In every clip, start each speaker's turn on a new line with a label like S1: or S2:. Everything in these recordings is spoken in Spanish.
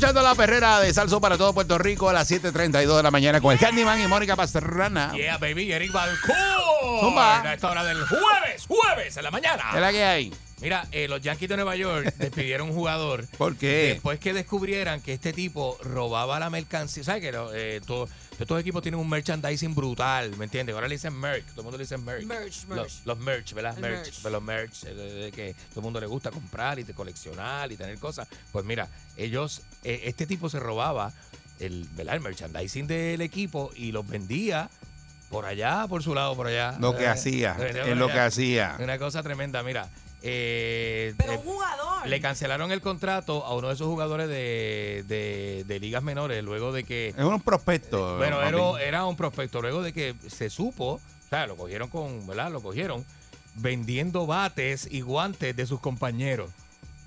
S1: Escuchando la perrera
S2: de Salso para todo Puerto Rico a las 7:32 de la mañana con el Candyman y Mónica Pastrana.
S3: Yeah, baby, Eric Balcour.
S2: Zumba.
S3: A esta hora del jueves, jueves en la mañana.
S2: ¿Qué es la que hay?
S3: Mira, eh, los Yankees de Nueva York despidieron un jugador.
S2: ¿Por qué?
S3: Después que descubrieran que este tipo robaba la mercancía. ¿Sabes que lo- eh, todo- estos equipos tienen un merchandising brutal, ¿me entiendes? Ahora le dicen merch, todo el mundo le dice merch.
S4: Merch, merch.
S3: Los, los merch, ¿verdad?
S4: El
S3: Merch,
S4: merch.
S3: pues los merch, eh, que todo el mundo le gusta comprar y coleccionar y tener cosas. Pues mira, ellos, eh, este tipo se robaba el, ¿verdad? el merchandising del equipo y los vendía por allá, por su lado, por allá.
S2: Lo que
S3: Eh,
S2: hacía, es lo que hacía.
S3: Una cosa tremenda, mira. Eh,
S4: Pero
S3: eh,
S4: un jugador.
S3: le cancelaron el contrato a uno de esos jugadores de, de- de ligas menores luego de que.
S2: Es un prospecto.
S3: Bueno,
S2: papi.
S3: era, era un prospecto. Luego de que se supo, o sea, lo cogieron con, ¿verdad? Lo cogieron vendiendo bates y guantes de sus compañeros.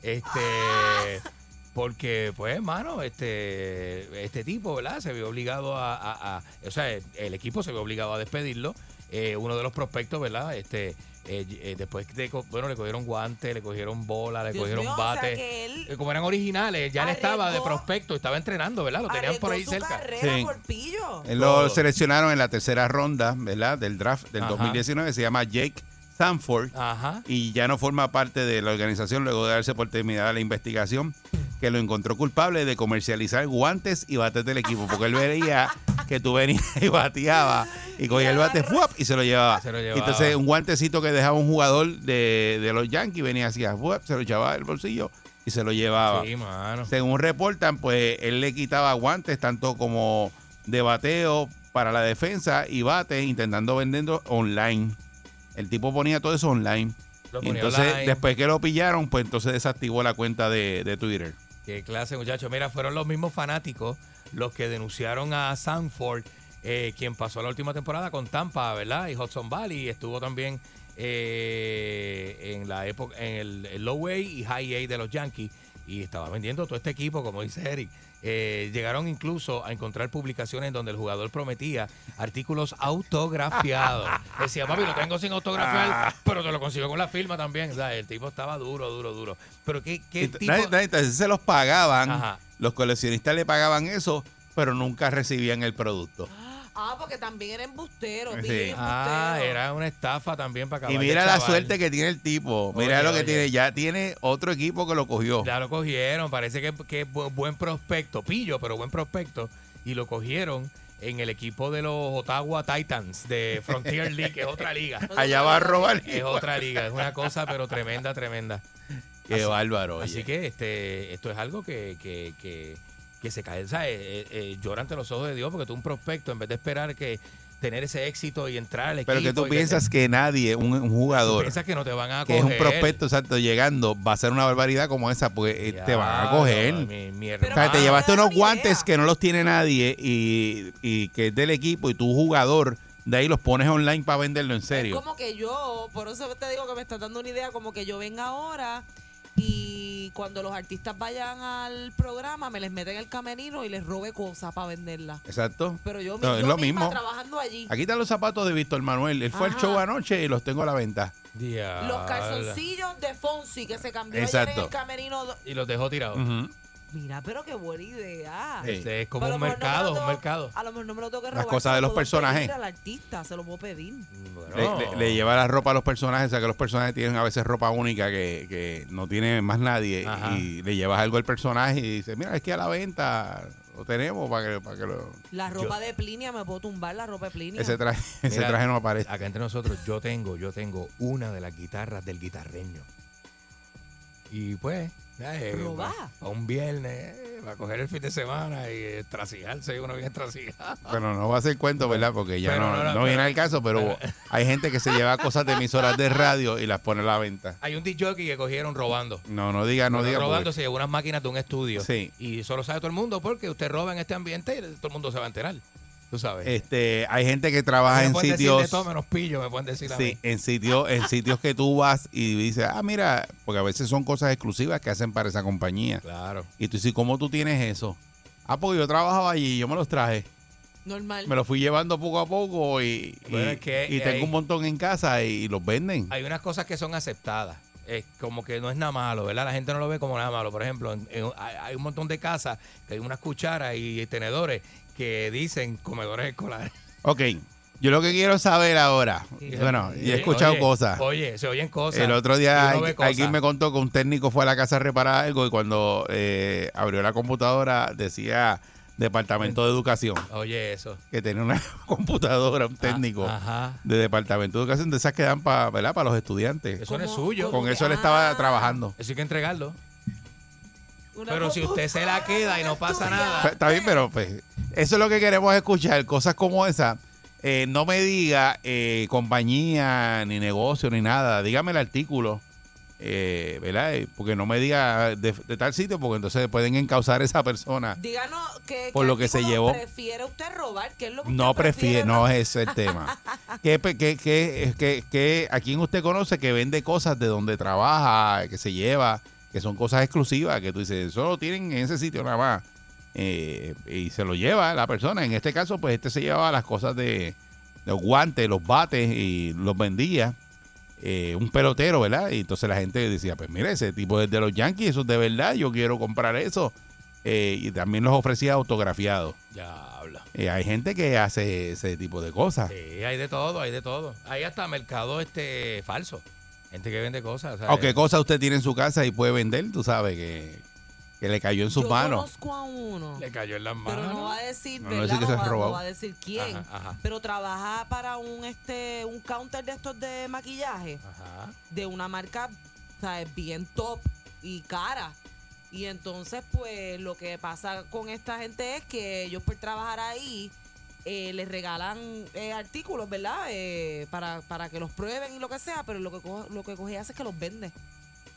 S3: Este. Porque, pues, hermano, este, este tipo, ¿verdad? Se vio obligado a, a- a- o sea, el, el equipo se vio obligado a despedirlo. Eh, uno de los prospectos, ¿verdad? Este, eh, eh, después de, bueno, le cogieron guantes, le cogieron bola, le
S4: Dios
S3: cogieron
S4: mío, o sea
S3: bates.
S4: que él
S3: Eh, Como eran originales, ya él estaba de prospecto, estaba entrenando, ¿verdad? Lo tenían por ahí
S4: su
S3: cerca.
S4: carrera
S2: Sí.
S4: por pillo.
S2: Él lo seleccionaron en la tercera ronda, ¿verdad? Del draft del
S3: Ajá.
S2: 2019. Se llama Jake Sanford.
S3: Ajá.
S2: y ya no forma parte de la organización luego de darse por terminada la investigación que lo encontró culpable de comercializar guantes y bates del equipo porque él veía que tú venías y bateaba y cogía el bate ¡fuap! y se lo llevaba.
S3: Se lo llevaba.
S2: Entonces un guantecito que dejaba un jugador de, de los Yankees venía así, ¡fuap! se lo echaba del bolsillo y se lo llevaba.
S3: Sí, mano.
S2: Según reportan, pues él le quitaba guantes tanto como de bateo para la defensa y bates intentando venderlo online. El tipo ponía todo eso online.
S3: Lo
S2: Y
S3: ponía
S2: entonces,
S3: online.
S2: después que lo pillaron, pues entonces desactivó la cuenta de, de Twitter.
S3: Qué clase, muchachos. Mira, fueron los mismos fanáticos los que denunciaron a Sanford, eh, quien pasó la última temporada con Tampa, ¿verdad? Y Hudson Valley. Estuvo también eh, en la época, en el, el low A y high A de los Yankees. Y estaba vendiendo todo este equipo, como dice Eric. Eh, llegaron incluso a encontrar publicaciones donde el jugador prometía artículos autografiados. Decía, papi, lo tengo sin autografiar, pero te lo consigo con la firma también. O sea, el tipo estaba duro, duro, duro. Pero qué, qué tipo...
S2: nadie- nadie- entonces se los pagaban,
S3: Ajá.
S2: los coleccionistas le pagaban eso, pero nunca recibían el producto.
S4: Ah, porque también era embustero.
S2: Sí.
S4: bien embustero.
S3: Ah, era una estafa también para acabar
S2: y
S3: de
S2: mira la
S3: chaval.
S2: suerte que tiene el tipo. Mira
S3: Oye,
S2: lo que
S3: oye.
S2: tiene. Ya tiene otro equipo que lo cogió.
S3: Ya lo cogieron, parece que, que es bu- buen prospecto, pillo, pero buen prospecto. Y lo cogieron en el equipo de los Ottawa Titans de Frontier League, que es otra liga.
S2: Allá va a robar.
S3: Es otra liga, es una cosa, pero tremenda, tremenda.
S2: Qué
S3: Así-
S2: bárbaro. oye.
S3: Así que este, esto es algo que, que, que, que se cae, ¿sabes? Eh, eh, llora ante los ojos de Dios, porque tú un prospecto, en vez de esperar que tener ese éxito y entrar al equipo.
S2: pero que tú piensas que nadie, un, jugador
S3: piensas que no te van a
S2: que es un prospecto exacto llegando, va a ser una barbaridad como esa, pues eh, te van a coger.
S3: Mi, mi
S4: Pero
S2: O sea, te llevaste unos guantes
S4: idea.
S2: que no los tiene nadie y, y que es del equipo y tu jugador de ahí los pones online para venderlo en
S4: Es
S2: serio.
S4: como que yo, por eso te digo que me estás dando una idea, como que yo venga ahora y cuando los artistas vayan al programa me les meten el camerino y les robe cosas para venderlas.
S2: Exacto.
S4: Pero yo,
S2: No, es
S4: yo
S2: lo
S4: misma
S2: mismo.
S4: trabajando allí.
S2: Aquí están los zapatos de Víctor Manuel. Él fue al show anoche y los tengo a la venta.
S4: Los calzoncillos de Fonsi que se cambió ayer
S2: Exacto.
S4: en el camerino.
S3: Y los dejó tirados.
S2: Ujú.
S4: Mira, pero qué buena idea.
S2: Sí.
S3: Este es como
S4: Pero
S3: un
S4: no
S3: mercado, un mercado.
S4: A lo mejor no me lo tengo que
S2: Las
S4: robar.
S2: cosas
S4: se
S2: de
S4: lo
S2: los personajes.
S4: al artista, se lo puedo pedir.
S2: Le,
S3: Bueno,
S2: le- le lleva la ropa a los personajes, o sea que los personajes tienen a veces ropa única que, que no tiene más nadie.
S3: Ajá.
S2: Y le llevas algo al personaje y dice, mira, es que a la venta lo tenemos para que, para que lo...
S4: La ropa de Plinia, me puedo tumbar la ropa de Plinia.
S2: Ese traje, ese
S3: Mira,
S2: traje no aparece.
S3: Acá entre nosotros, yo tengo, yo tengo una de las guitarras del guitarreño. Y pues, eh,
S4: Robar.
S3: a un viernes, eh, va a coger el fin de semana y eh, trasijarse uno bien trasigado.
S2: Pero no va a ser cuento, ¿verdad? Porque ya
S3: Pero
S2: no,
S3: no, no,
S2: no viene al caso, pero hay gente que se lleva cosas de emisoras de radio y las pone a la venta.
S3: Hay un DJ que cogieron robando.
S2: No, no diga, no diga.
S3: robando
S2: porque-
S3: se llevó unas máquinas de un estudio.
S2: Sí.
S3: Y eso lo sabe todo el mundo porque usted roba en este ambiente y todo el mundo se va a enterar. Tú sabes.
S2: Este, hay gente que trabaja
S3: Me
S2: en
S3: pueden decir de
S2: sitios.
S3: todo menos pillo, me pueden decir a
S2: Sí,
S3: mí.
S2: en sitios, en sitios que tú vas y dices, ah, mira, porque a veces son cosas exclusivas que hacen para esa compañía.
S3: Claro.
S2: Y tú dices, ¿cómo tú tienes eso? Ah, porque yo trabajaba allí, yo me los traje.
S4: Normal.
S2: Me los fui llevando poco a poco y, y-
S3: Bueno, es que
S2: y tengo
S3: hay-
S2: un montón en casa y, los venden.
S3: Hay unas cosas que son aceptadas. Es como que no es nada malo, ¿verdad? La gente no lo ve como nada malo. Por ejemplo, en- en- hay, hay un montón de casas que hay unas cucharas y tenedores que dicen comedores escolares.
S2: Ok, yo lo que quiero saber ahora, bueno, y he escuchado
S3: Oye,
S2: cosas.
S3: Oye, se oyen cosas.
S2: El otro día alguien me contó que un técnico fue a la casa a reparar algo y cuando eh, abrió la computadora decía Departamento de Educación,
S3: Oye, eso.
S2: que tenía una computadora, un técnico
S3: Ah, Ajá.
S2: de Departamento de Educación, de esas que dan para para los estudiantes.
S3: Eso no es suyo.
S2: Con eso él estaba
S4: Ah.
S2: trabajando.
S3: Eso hay que entregarlo.
S4: Una
S3: Pero si usted se la queda y no pasa nada.
S2: Está bien, pero pues eso es lo que queremos escuchar, cosas como esa. Eh, no me diga eh, compañía, ni negocio, ni nada. Dígame el artículo, eh, ¿verdad? Eh, Porque no me diga de, de tal sitio, porque entonces pueden encauzar a esa persona.
S4: Díganos que,
S2: Por lo que se llevó.
S4: ¿Prefiere usted robar? ¿Qué es lo que
S2: No
S4: usted
S2: prefiere, no es ese el tema. ¿Qué, pe- qué, qué, qué- qué- ¿A quién usted conoce que vende cosas de donde trabaja, que se lleva, que son cosas exclusivas, que tú dices, eso lo tienen en ese sitio nada más? Eh, y se lo lleva la persona. En este caso, pues este se llevaba las cosas de los guantes, los bates y los vendía. eh, un pelotero, ¿verdad? Y entonces la gente decía, pues mire, ese tipo es de los Yankees, eso es de verdad, yo quiero comprar eso. Eh, y también los ofrecía autografiados.
S3: Ya habla.
S2: Eh, hay gente que hace ese tipo de cosas.
S3: Sí, hay de todo, hay de todo. Hay hasta mercado este falso. Gente que vende cosas. O
S2: qué
S3: eh,
S2: cosa usted tiene en su casa y puede vender, tú sabes, que, que le cayó en sus
S4: Yo
S2: manos.
S4: conozco a uno,
S3: Le cayó en las manos.
S4: pero no va a decir,
S2: No, no
S4: ¿verdad?
S2: decir que
S4: No,
S2: se
S4: va,
S2: robado.
S4: a decir quién.
S3: Ajá, ajá.
S4: Pero trabaja para un este un counter de estos de maquillaje
S3: Ajá.
S4: de una marca, ¿sabes? Bien top y cara. Y entonces, pues, lo que pasa con esta gente es que ellos por trabajar ahí eh, les regalan eh, artículos, ¿verdad? Eh, para, para que los prueben y lo que sea, pero lo que, co- lo que coge hace es que los vende.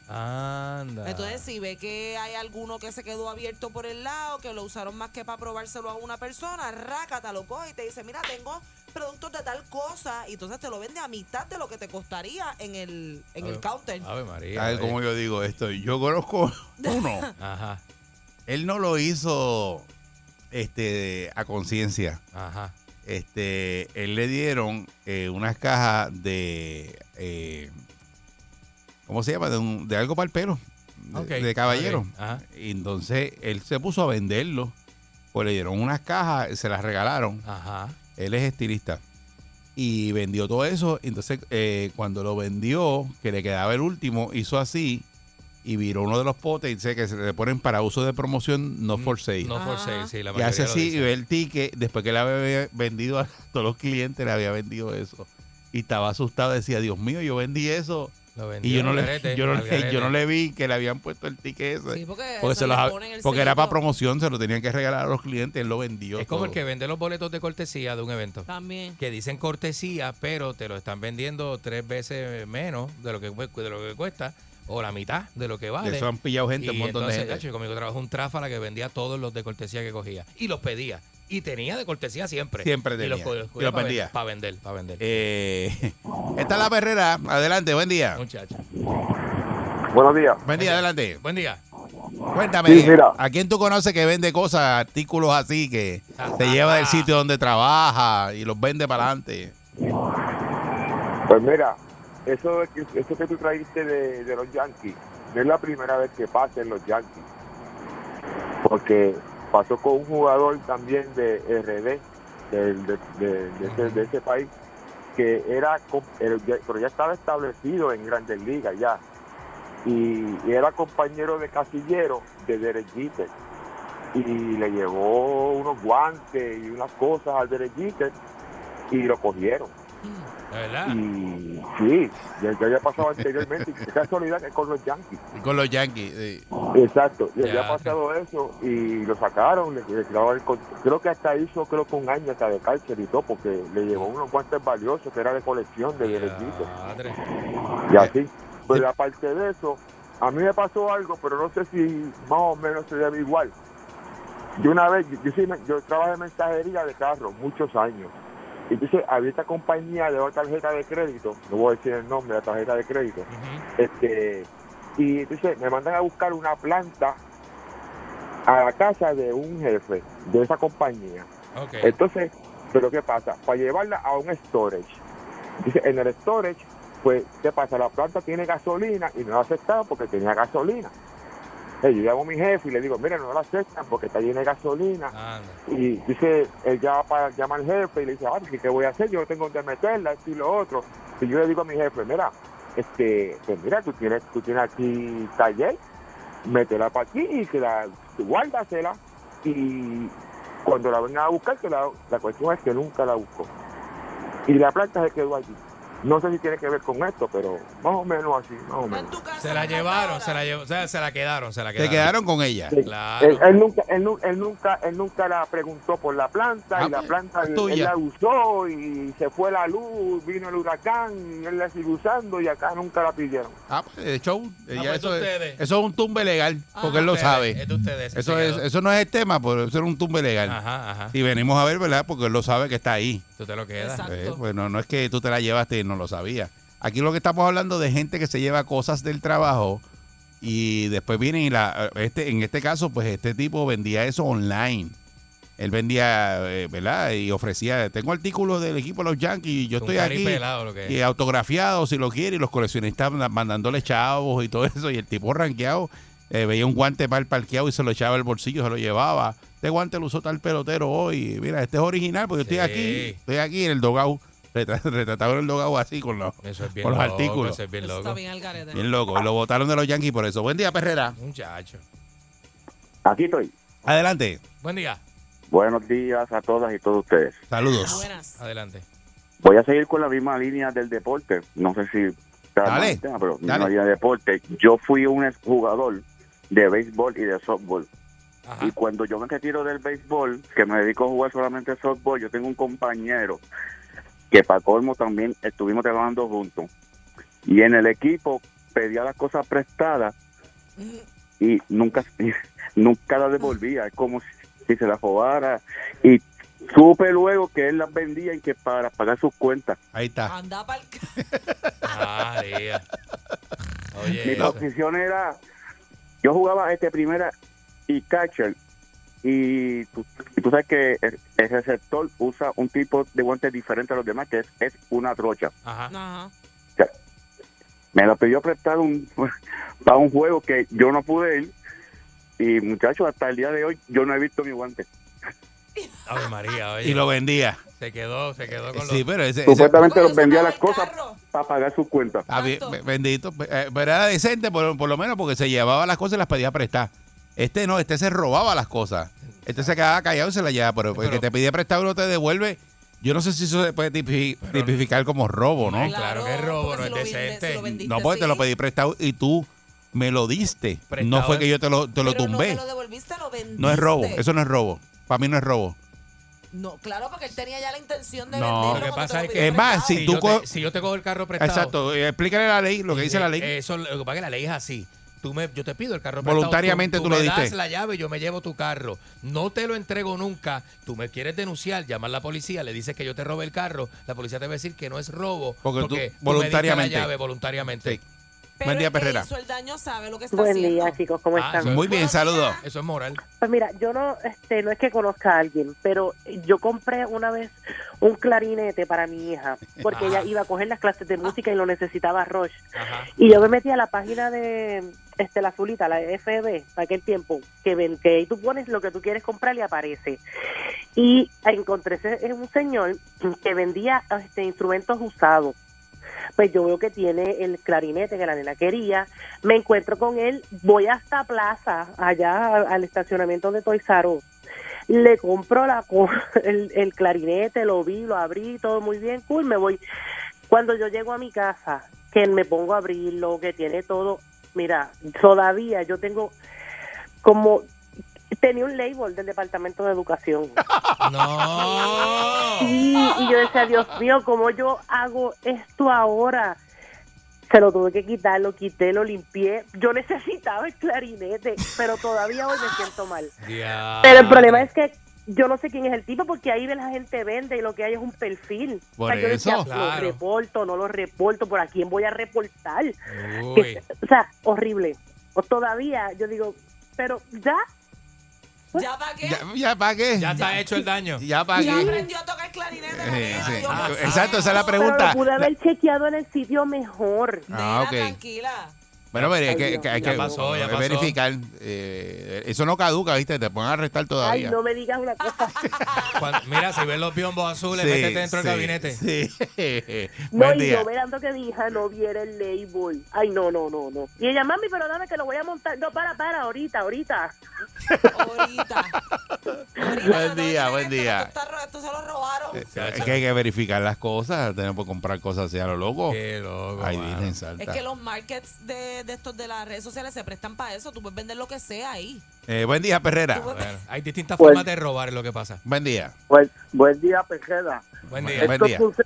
S3: Anda.
S4: Entonces, si ve que hay alguno que se quedó abierto por el lado, que lo usaron más que para probárselo a una persona, rácata, lo coge y te dice, mira, tengo productos de tal cosa, y entonces te lo vende a mitad de lo que te costaría en el, en el counter.
S3: Ave María.
S2: A ver
S3: oye.
S2: cómo yo digo esto. Yo conozco uno.
S3: Ajá.
S2: Él no lo hizo este a conciencia.
S3: Ajá.
S2: Este, él le dieron eh, unas cajas de eh, ¿cómo se llama? De, un- de algo para el pelo. De, caballero.
S3: ok, Ajá.
S2: Y entonces él se puso a venderlo. Pues le dieron unas cajas, se las regalaron.
S3: Ajá.
S2: Él es estilista. Y vendió todo eso. Entonces, eh, cuando lo vendió, que le quedaba el último, hizo así y viró uno de los potes y dice que se le ponen para uso de promoción, no for sale.
S3: No for sale, sí, la
S2: y hace así y ve el ticket. Después que le había vendido a todos los clientes, le había vendido eso. Y estaba asustado. Decía, Dios mío, yo vendí eso.
S3: Lo
S2: Y yo no, le,
S3: garete,
S2: yo, no le, yo no le vi que le habían puesto el ticket ese.
S4: Sí, porque,
S2: se los- porque era para promoción, se lo tenían que regalar a los clientes. Él lo vendió.
S3: Es como el que vende los boletos de cortesía de un evento.
S4: También.
S3: Que dicen cortesía, pero te lo están vendiendo tres veces menos de lo que, de lo que cuesta o la mitad de lo que vale.
S2: Eso han pillado gente,
S3: y
S2: un montón
S3: entonces,
S2: de gente.
S3: cacho, conmigo trabajó un tráfala que vendía todos los de cortesía que cogía. Y los pedía. Y tenía de cortesía siempre.
S2: Siempre
S3: Y
S2: tenía.
S3: los,
S2: Y los
S3: cogía para
S2: vendía.
S3: vender. Para vender, para vender.
S2: Eh, esta es la perrera. Adelante, buen día.
S3: Muchacho.
S5: Buenos días.
S2: Buen día, adelante.
S3: Buen día.
S2: Cuéntame,
S5: Sí, mira.
S2: ¿a quién tú conoces que vende cosas, artículos así, que
S3: Ah,
S2: se
S3: ah,
S2: lleva del
S3: ah.
S2: sitio donde trabaja y los vende para adelante?
S5: Pues mira, eso, eso que tú trajiste de, los Yankees, no es la primera vez que pasa en los Yankees. Porque pasó con un jugador también de RD, de, de- ese, país, que era, pero ya estaba establecido en Grandes Ligas ya. Y, y era compañero de casillero de Derek Jeter. Y le llevó unos guantes y unas cosas al Derek Jeter y lo cogieron.
S3: ¿De verdad?
S5: Y sí, ya, ya había pasado anteriormente. Qué casualidad que con los Yankees.
S2: Con los Yankees. sí.
S5: Exacto, y
S3: Ya,
S5: había pasado eso y lo sacaron, le, le el creo que hasta hizo creo que un año hasta de cárcel y todo, porque le llevó unos guantes valiosos que era de colección de derechito
S3: Diadre.
S5: y así. Pero aparte de eso, a mí me pasó algo, pero no sé si más o menos se debe igual. Yo una vez, yo, yo, yo trabajé en mensajería de carros muchos años. Y Entonces había esta compañía de una tarjeta de crédito, no voy a decir el nombre de la tarjeta de crédito, este y entonces me mandan a buscar una planta a la casa de un jefe de esa compañía. Entonces, pero ¿qué pasa? Para llevarla a un storage. Dice, en el storage, pues, ¿qué pasa? La planta tiene gasolina y no la aceptaban porque tenía gasolina. Yo llamo a mi jefe y le digo, mira, no la aceptan porque está llena de gasolina. Y dice, él llama, para, llama al jefe y le dice, ah, ¿qué, qué voy a hacer? Yo no tengo donde meterla, esto y lo otro. Y yo le digo a mi jefe, mira, este, pues mira, tú tienes, tú tienes aquí taller, métela para aquí y que la, guárdasela. Y cuando la vengan a buscar, que la, la cuestión es que nunca la buscó. Y la planta se quedó allí. No sé si tiene que ver con esto, pero más o menos así, más o
S4: En
S5: menos.
S3: Se la llevaron, se la, llevó, o sea, se la quedaron, se la
S2: Se
S3: quedaron.
S2: quedaron con ella.
S5: Sí.
S3: Claro.
S5: Él, él nunca, él, nu- él nunca, él nunca la preguntó por la planta
S2: Ah,
S5: y la
S2: pues,
S5: planta él, él la usó y se fue la luz, vino el huracán y él la sigue usando y acá nunca la pidieron.
S2: Ah, pues, de show. eh, ya
S3: pues,
S2: eso, es,
S3: ustedes.
S2: eso es un tumbe legal, porque él lo sabe.
S3: Es de ustedes.
S2: Eso, es, eso no es el tema, pero eso es un tumbe legal.
S3: Ajá, ajá.
S2: Y venimos a ver, ¿verdad? Porque él lo sabe que está ahí.
S3: Tú te lo quedas.
S4: Exacto.
S2: Eh, bueno, no es que tú te la llevaste y no lo sabías. Aquí lo que estamos hablando de gente que se lleva cosas del trabajo y después viene y la este en este caso pues este tipo vendía eso online. Él vendía, eh, ¿verdad? Y ofrecía, tengo artículos del equipo de los Yankees y yo estoy aquí
S3: caripelado lo
S2: y autografiado si lo quiere y los coleccionistas mandándole chavos y todo eso y el tipo ranqueado eh, veía un guante mal parqueado y se lo echaba al bolsillo, se lo llevaba. Este guante lo usó tal pelotero hoy. Mira, este es original porque yo estoy
S3: Sí.
S2: aquí, estoy aquí en el dogao, retra- retratado en el dogao así con los,
S3: Eso es bien
S2: con los
S3: loco,
S2: artículos.
S3: Eso es bien
S4: Eso
S3: loco.
S4: está bien al garete.
S2: Bien loco. Y lo votaron de los Yankees por eso. Buen día, Perrera.
S3: Muchacho.
S5: Aquí estoy.
S2: Adelante.
S3: Buen día.
S5: Buenos días a todas y todos ustedes.
S2: Saludos.
S4: Buenas.
S3: Adelante.
S5: Voy a seguir con la misma línea del deporte. No sé si
S2: Dale,
S5: el tema, pero misma
S2: dale.
S5: línea de deporte. Yo fui un jugador de béisbol y de softball.
S3: Ajá.
S5: Y cuando yo me retiro del béisbol, que me dedico a jugar solamente softball, yo tengo un compañero que para colmo también estuvimos trabajando juntos. Y en el equipo pedía las cosas prestadas y nunca nunca las devolvía. Es como si, si se las robara. Y supe luego que él las vendía y que para pagar sus cuentas.
S2: Ahí está.
S4: Anda para el...
S3: María.
S5: Mi
S3: Oye,
S5: posición era, yo jugaba este primera y catcher y tú, sabes que el, el receptor usa un tipo de guante diferente a los demás que es, es una trocha.
S3: ajá.
S4: Ajá.
S5: Me la pidió prestar un, para un juego que yo no pude ir y muchachos hasta el día de hoy yo no he visto mi guante.
S3: Ave María, oye.
S2: Y lo vendía.
S3: Se quedó, se quedó con
S2: Sí,
S3: los...
S2: pero ese,
S5: Supuestamente los vendía las cosas para pagar sus cuentas.
S2: Ah, bendito. eh, Pero era decente por, por lo menos porque se llevaba las cosas y las pedía prestar. Este no, este se robaba las cosas. Este se quedaba callado y se las llevaba. Pero, el
S3: Pero-
S2: que te pide prestado y no te devuelve, yo no sé si eso se puede tipi-
S3: Pero-
S2: tipificar como robo, ¿no?
S3: Claro que es robo, no es decente.
S4: vendiste,
S2: No, porque te lo pedí prestado y tú me lo diste.
S3: Prestado
S2: no fue que yo te lo, te lo
S4: Pero
S2: tumbé.
S4: No te lo devolviste, lo vendiste.
S2: No es robo, eso no es robo. Para mí no es robo.
S4: No, claro, porque él tenía ya la intención de
S2: No.
S4: venderlo.
S2: Lo
S3: que pasa es que-
S2: Es más, si
S3: Si,
S2: tú
S3: yo te, si yo te cojo el carro prestado...
S2: Exacto. Explícale la ley, lo que dice la ley.
S3: Eso, lo que pasa es que la ley es así. Tú me, yo te pido el carro prestado,
S2: Voluntariamente tú lo
S3: me
S2: diste.
S3: das la llave, yo me llevo tu carro. No te lo entrego nunca. Tú me quieres denunciar, llamar a la policía, le dices que yo te robé el carro. La policía te va a decir que no es robo.
S2: Porque tú-
S3: tú me diste
S2: voluntariamente.
S3: la llave voluntariamente.
S2: Sí.
S4: Pero
S2: Buen día, Perrera.
S4: hizo el daño sabe lo que está
S6: Buen
S4: haciendo.
S6: día, chicos, ¿cómo
S3: Ah,
S6: están?
S2: Muy bien, saludos.
S3: Eso es moral.
S6: Pues mira, yo no, este, no es que conozca a alguien, pero yo compré una vez un clarinete para mi hija, porque
S3: Ajá.
S6: ella iba a coger las clases de música y lo necesitaba Roche.
S3: Ajá.
S6: Y yo me metí a la página de este la azulita, la FB, para aquel tiempo, que ven, que ahí tú pones lo que tú quieres comprar y aparece. Y encontré ese- un señor que vendía este instrumentos usados. Pues yo veo que tiene el clarinete que la nena quería, me encuentro con él, voy hasta Plaza, allá al estacionamiento de Us. Le compro la, el, el clarinete, lo vi, lo abrí, todo muy bien, cool, me voy. Cuando yo llego a mi casa, que me pongo a abrirlo, que tiene todo, mira, todavía yo tengo como, tenía un label del Departamento de Educación.
S3: No.
S6: Sí, y yo decía, Dios mío, ¿cómo yo hago esto ahora? Se lo tuve que quitar, lo quité, lo limpié. Yo necesitaba el clarinete, pero todavía hoy me siento mal. Pero el problema es que yo no sé quién es el tipo, porque ahí la gente vende y lo que hay es un perfil.
S2: Por
S6: yo decía,
S2: eso.
S6: lo
S3: Claro.
S6: reporto, no lo reporto, ¿por a quién voy a reportar? Que- o sea, horrible. O todavía, yo digo, pero ya,
S4: ¿Ya para qué?
S2: Ya, ya para qué.
S3: Ya está hecho el daño.
S2: Ya para
S4: Ya
S2: qué.
S4: aprendió a tocar clarinete.
S2: Eh, sí. Exacto, esa es la
S6: pero
S2: pregunta.
S6: lo pude haber chequeado en el sitio mejor.
S2: Ah,
S4: Nena,
S2: ok.
S4: tranquila.
S2: Bueno, pero hay
S6: Ay,
S2: que, que- hay
S3: mío.
S2: que
S3: Ya pasó, ya pasó.
S2: verificar. eh, eso no caduca, ¿viste? Te pueden arrestar
S6: Ay,
S2: todavía.
S6: no me digas una cosa.
S3: Cuando- mira, si ves los biombos azules,
S2: Sí,
S3: métete dentro
S2: sí,
S3: del gabinete.
S2: Sí.
S6: No,
S2: Buen
S6: y
S2: día.
S6: yo verando que mi hija no viera el label. Ay, no, no, no, no. Y ella, mami, pero dame que lo voy a montar. No, para, para, ahorita, ahorita.
S4: Ahorita.
S2: Buen día,
S4: no,
S2: buen día.
S4: Esto, se lo robaron.
S2: Es que hay que verificar las cosas. Tenemos que comprar cosas así a lo loco.
S3: Qué loco.
S2: Ay,
S4: Es que los markets de, de estos de las redes sociales se prestan para eso. Tú puedes vender lo que sea ahí.
S2: Eh, buen día, Perrera.
S3: Bueno, hay distintas
S7: Pues-
S3: formas de robar, es lo que pasa.
S2: Buen día.
S7: Buen, buen día, Pejeda.
S3: Buen
S2: Buen
S3: día.
S2: buen
S7: Esto,
S2: día.
S7: suce-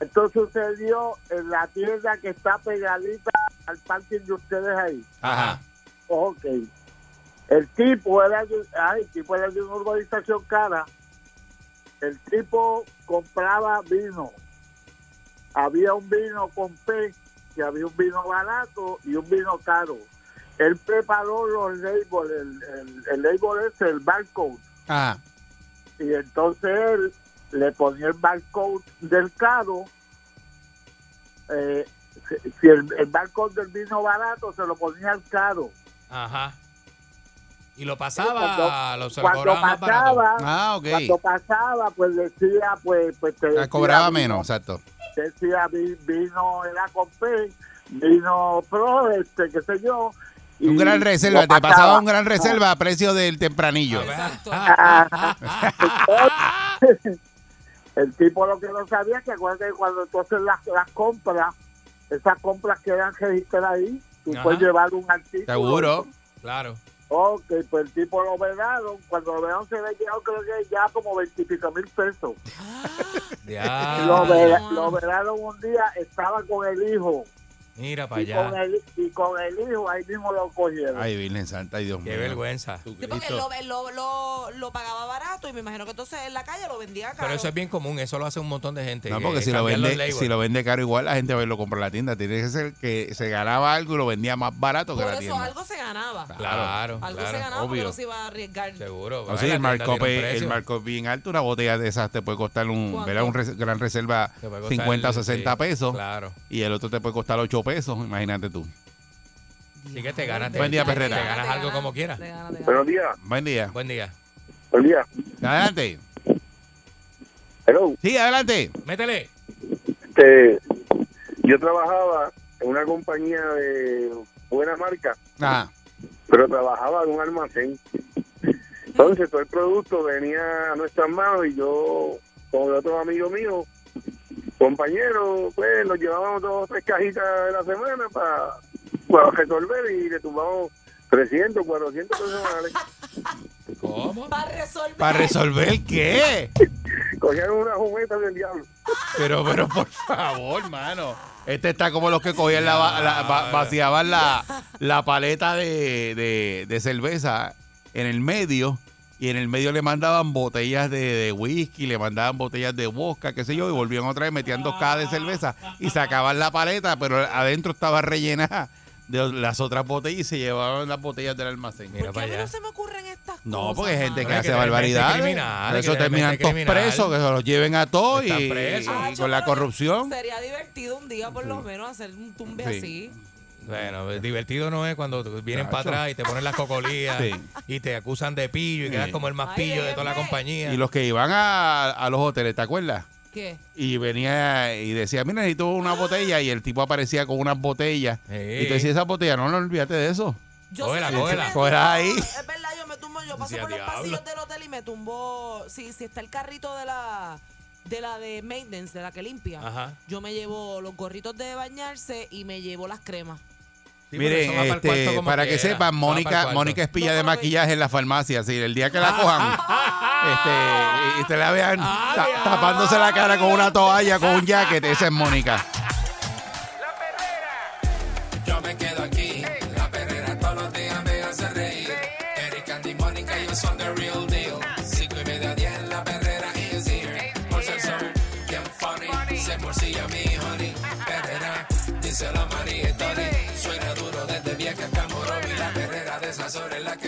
S7: esto sucedió en la tienda que está pegadita al parking de ustedes ahí.
S2: Ajá.
S7: Ok. El tipo era de, ay, el tipo era de una urbanización cara. El tipo compraba vino. Había un vino con P, que había un vino barato y un vino caro. Él preparó los labels, el, el, el label es el barcode.
S2: Ajá.
S7: y entonces él le ponía el barcode del caro eh, si- si el, el barcode del vino barato se lo ponía al caro
S3: Ajá. Y lo pasaba,
S7: Cuando-
S3: lo, se lo
S7: cuando
S3: cobraba más barato.
S7: pasaba
S2: Ah, ok.
S7: cuando pasaba pues decía pues pues te
S2: Ah,
S7: decía
S2: cobraba menos, exacto.
S7: Decía vi- vino era con P vino pro este qué sé yo y
S2: Un gran reserva. Te pasaba un gran reserva a precio del tempranillo.
S4: Exacto.
S7: El tipo lo que no sabía es que acuérdate que cuando entonces las, las compras, esas compras quedan registradas ahí, tú
S3: Ajá.
S7: puedes llevar un artículo.
S2: Seguro.
S3: Claro.
S7: Ok, pues el tipo lo vedaron, cuando lo vedaron se le quedado creo que ya como veintipico mil pesos.
S3: Ya.
S7: lo, veda- lo vedaron un día, estaba con el hijo,
S3: Mira para
S7: y con,
S3: allá.
S7: el, y con el hijo ahí mismo lo cogieron.
S2: Ay, Virgen Santa, ay, Dios
S3: Qué
S2: mío.
S3: vergüenza.
S4: Sí, porque él lo, lo, lo, lo pagaba barato y me imagino que entonces en la calle lo vendía caro.
S3: Pero eso es bien común, eso lo hace un montón de gente.
S2: No,
S3: que
S2: porque si lo, vende, si lo vende caro igual, la gente va y lo compra en la tienda. Tiene que ser que se ganaba algo y lo vendía más barato que
S4: Por
S2: la
S4: eso
S2: tienda.
S4: algo se ganaba.
S3: Claro,
S4: Algo
S3: claro.
S4: se ganaba porque
S2: obvio.
S4: no se iba a arriesgar.
S3: Seguro.
S2: O
S3: Bueno,
S2: sí, el markup, es- el markup bien alto. Una botella de esas te puede costar un, un res- gran reserva
S3: Te puede costar
S2: 50 o
S3: el-
S2: 60
S3: sí,
S2: pesos.
S3: Claro.
S2: Y el otro te puede costar 8 pesos. Imagínate tú.
S3: Así que te ganas.
S2: Buen día, Perrera.
S3: Te ganas algo como quieras.
S5: Buenos días.
S2: Buen día.
S3: Buen día.
S5: Buen día.
S2: Adelante.
S5: Hello.
S2: Sí, adelante.
S3: Métele.
S5: Este, yo trabajaba en una compañía de buena marca,
S2: Ajá.
S5: pero trabajaba en un almacén. Entonces todo el producto venía a nuestras manos y yo con otro amigo mío, compañero, pues nos llevábamos dos o tres cajitas de la semana para, para resolver y le tumbamos 300, 400 personales.
S3: ¿Cómo?
S4: Para resolver.
S2: ¿Para resolver qué?
S5: Cogían una jumeta del diablo.
S2: Pero, pero, por favor, mano. Este está como los que cogían la, la- va- vaciaban la, la paleta de, de- de cerveza en el medio y en el medio le mandaban botellas de, de whisky, le mandaban botellas de vodka, qué sé yo, y volvían otra vez, metían dos cajas de cerveza y sacaban la paleta, pero adentro estaba rellena de las otras botellas y se llevaban las botellas del almacén.
S3: Mira
S4: ¿Por qué a mí no se me ocurren estas cosas?
S2: No, porque hay gente que
S3: que
S2: hace
S3: mente
S2: barbaridades. Por eso
S3: que
S2: terminan todos presos, que se los lleven a todos y,
S4: Acho,
S2: con la corrupción.
S4: Sería divertido un día por lo menos hacer un tumbe
S2: Sí.
S4: así.
S3: Bueno, divertido no es cuando vienen para atrás y te ponen las cocolías
S2: Sí.
S3: y te acusan de pillo y
S2: Sí.
S3: quedas como el más
S4: Ay,
S3: pillo de toda la compañía.
S2: Y los que iban a, a los hoteles, ¿te acuerdas?
S4: ¿Qué?
S2: Y venía y decía, mira, necesito una botella. Y el tipo aparecía con unas botellas.
S3: Sí.
S2: Y tú decías, esa botella, no, no olvídate de eso.
S4: Yo
S3: Cógela, cógela.
S4: me
S2: Cógela ahí.
S4: Es verdad, yo me tumbo yo paso
S3: Sí,
S4: por los
S3: diablo.
S4: pasillos del hotel y me tumbo. Si, si está el carrito de la de la de maintenance, de la que limpia,
S3: Ajá.
S4: yo me llevo los gorritos de bañarse y me llevo las cremas.
S3: Sí,
S2: Miren, este, para que sepan, Mónica. Mónica espilla
S4: No,
S2: de maquillaje en la farmacia. Si el día que la cojan, este, y te la vean ta- tapándose la cara con una toalla, con un jacket, esa es Mónica.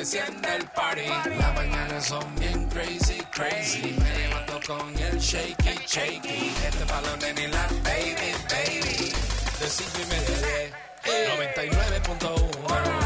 S1: Siente el party. Las mañanas son bien crazy, crazy. Me levanto con el shaky, shaky. Este palo nene y la baby, baby. De cinco y media diez. 99.1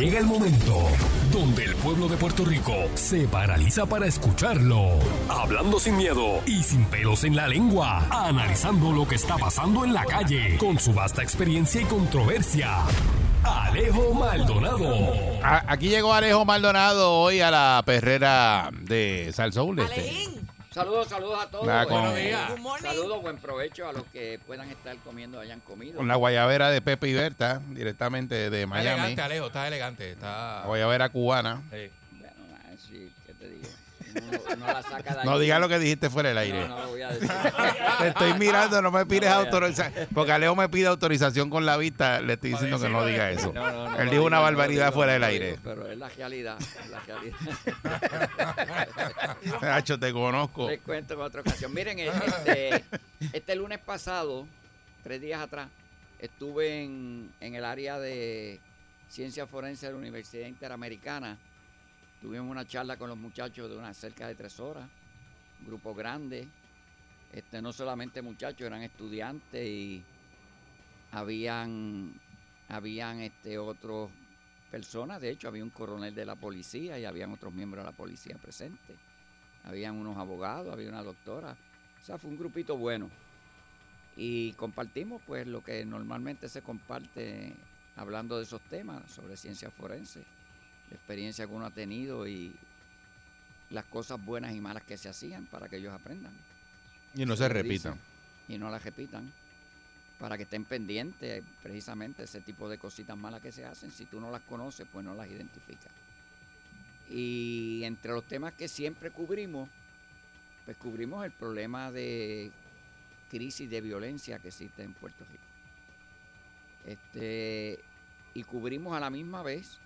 S8: Llega el momento donde el pueblo de Puerto Rico se paraliza para escucharlo. Hablando sin miedo y sin pelos en la lengua. Analizando lo que está pasando en la calle con su vasta experiencia y controversia. Alejo Maldonado.
S2: A- Aquí llegó Alejo Maldonado hoy a la perrera de Salsoul. Este.
S9: Saludos, saludos a todos.
S2: Con-
S3: Buenos días.
S9: Saludos, buen provecho a los que puedan estar comiendo, hayan comido.
S2: Con la guayabera de Pepe y Berta, directamente de
S3: Está
S2: Miami.
S3: elegante, Alejo, está elegante. Está...
S2: Guayabera cubana.
S3: Sí.
S9: No, no la saca de
S2: No
S9: allí.
S2: digas lo que dijiste fuera del aire.
S9: No, no lo voy a decir.
S2: Te estoy mirando, no me pides
S9: No
S2: autorización. Porque Alejo me pide autorización con la vista. Le estoy diciendo que no diga eso. Él dijo una barbaridad
S9: digo,
S2: fuera del aire.
S9: digo, Pero es la realidad. es la realidad.
S2: Nacho, te conozco.
S9: Les cuento en otra ocasión. Miren, este, este lunes pasado, tres días atrás, estuve en, en el área de ciencia forense de la Universidad Interamericana. Tuvimos una charla con los muchachos de unas cerca de tres horas, un grupo grande. Este, no solamente muchachos, eran estudiantes y habían, habían este, otros personas. De hecho, había un coronel de la policía y habían otros miembros de la policía presentes habían unos abogados, había una doctora. O sea, fue un grupito bueno. Y compartimos pues lo que normalmente se comparte hablando de esos temas, sobre ciencia forense, la experiencia que uno ha tenido y las cosas buenas y malas que se hacían para que ellos aprendan
S2: Y no se
S9: les
S2: repitan.
S9: y no las repitan. Para que estén pendientes precisamente ese tipo de cositas malas que se hacen. Si tú no las conoces, pues no las identificas. Y entre los temas que siempre cubrimos, pues cubrimos el problema de crisis de violencia que existe en Puerto Rico. Este, y cubrimos a la misma vez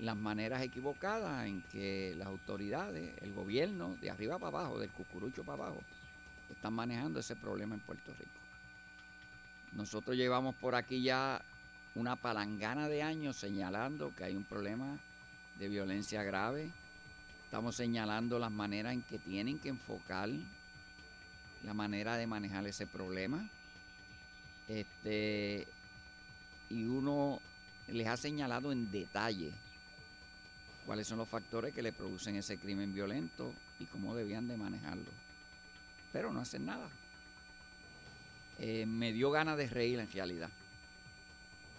S9: las maneras equivocadas en que las autoridades, el gobierno, de arriba para abajo, del cucurucho para abajo, están manejando ese problema en Puerto Rico. Nosotros llevamos por aquí ya una palangana de años señalando que hay un problema de violencia grave. Estamos señalando las maneras en que tienen que enfocar la manera de manejar ese problema. Este, y uno les ha señalado en detalle cuáles son los factores que le producen ese crimen violento y cómo debían de manejarlo. Pero no hacen nada. Eh, me dio ganas de reír en realidad.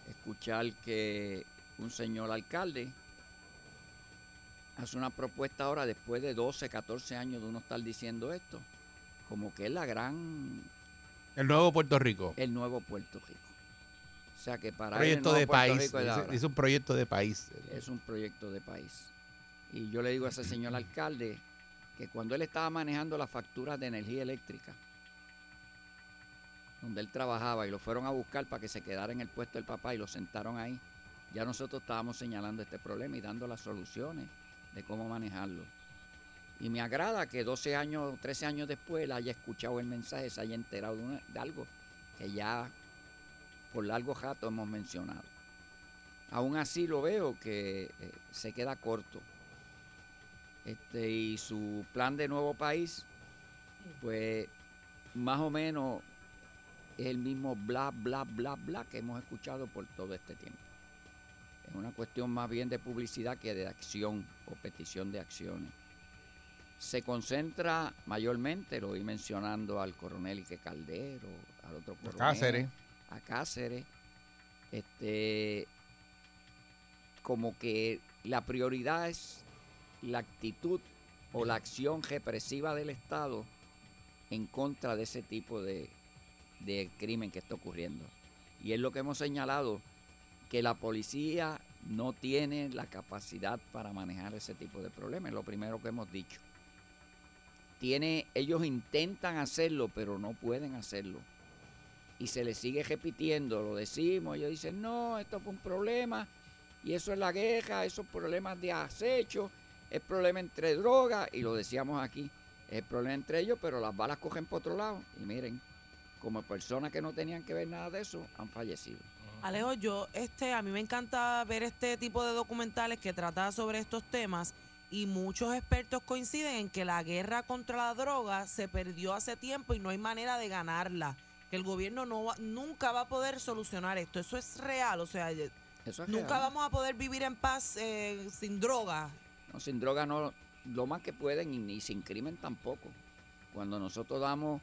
S9: Escuchar que un señor alcalde hace una propuesta ahora después de 12, 14 años de uno estar diciendo esto, como que es la gran,
S2: El nuevo Puerto Rico.
S9: el nuevo Puerto Rico. O sea que para
S2: Proyecto de país.
S9: Es
S2: un proyecto de país.
S9: es un proyecto de país. Y yo le digo a ese señor alcalde que cuando él estaba manejando las facturas de energía eléctrica, donde él trabajaba y lo fueron a buscar para que se quedara en el puesto del papá y lo sentaron ahí, ya nosotros estábamos señalando este problema y dando las soluciones de cómo manejarlo. Y me agrada que 12 años, 13 años después él haya escuchado el mensaje, se haya enterado de, una- de algo que ya por largo rato hemos mencionado. Aún así lo veo que eh, se queda corto. Este, y su plan de nuevo país, pues más o menos es el mismo bla, bla, bla, bla que hemos escuchado por todo este tiempo. Es una cuestión más bien de publicidad que de acción o petición de acciones. Se concentra mayormente, lo voy mencionando al coronel Ike Caldero, al otro coronel,
S2: Cáceres.
S9: A Cáceres, este, como que la prioridad es la actitud o la acción represiva del Estado en contra de ese tipo de, de crimen que está ocurriendo. Y es lo que hemos señalado, que la policía no tiene la capacidad para manejar ese tipo de problemas, es lo primero que hemos dicho. Tiene, ellos intentan hacerlo, pero no pueden hacerlo. Y se les sigue repitiendo, lo decimos, ellos dicen, no, esto fue un problema, y eso es la guerra, esos problemas de acecho, es problema entre drogas, y lo decíamos aquí, es problema entre ellos, pero las balas cogen por otro lado. Y miren, como personas que no tenían que ver nada de eso, han fallecido.
S4: Alejo, yo, este, a mí me encanta ver este tipo de documentales que trata sobre estos temas y muchos expertos coinciden en que la guerra contra la droga se perdió hace tiempo y no hay manera de ganarla. Que el gobierno no va- nunca va a poder solucionar esto. Eso es real, o sea,
S9: es
S4: nunca
S9: real.
S4: vamos a poder vivir en paz eh, sin droga.
S9: No, sin droga no, lo más que pueden y ni sin crimen tampoco. Cuando nosotros damos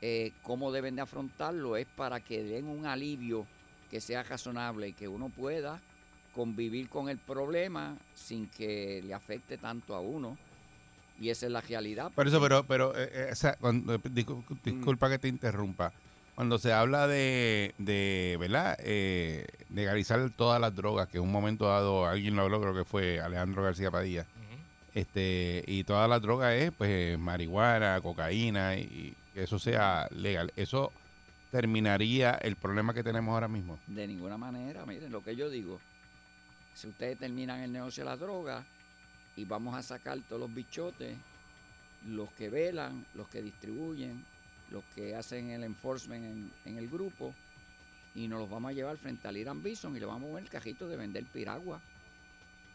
S9: eh, cómo deben de afrontarlo es para que den un alivio que sea razonable y que uno pueda convivir con el problema sin que le afecte tanto a uno. Y esa es la realidad.
S2: Por eso, pero, pero eh, eh, o sea, cuando- eh, discul- disculpa que te interrumpa. Cuando se habla de, de ¿verdad? Eh, legalizar todas las drogas, que en un momento dado alguien lo habló, creo que fue Alejandro García Padilla, este y todas las drogas es pues marihuana, cocaína y, y que eso sea legal. Eso terminaría el problema que tenemos ahora mismo.
S9: De ninguna manera, miren lo que yo digo. Si ustedes terminan el negocio de la droga y vamos a sacar todos los bichotes, los que velan, los que distribuyen, los que hacen el enforcement en, en el grupo, y nos los vamos a llevar frente al Irán Bison y le vamos a mover el cajito de vender piragua,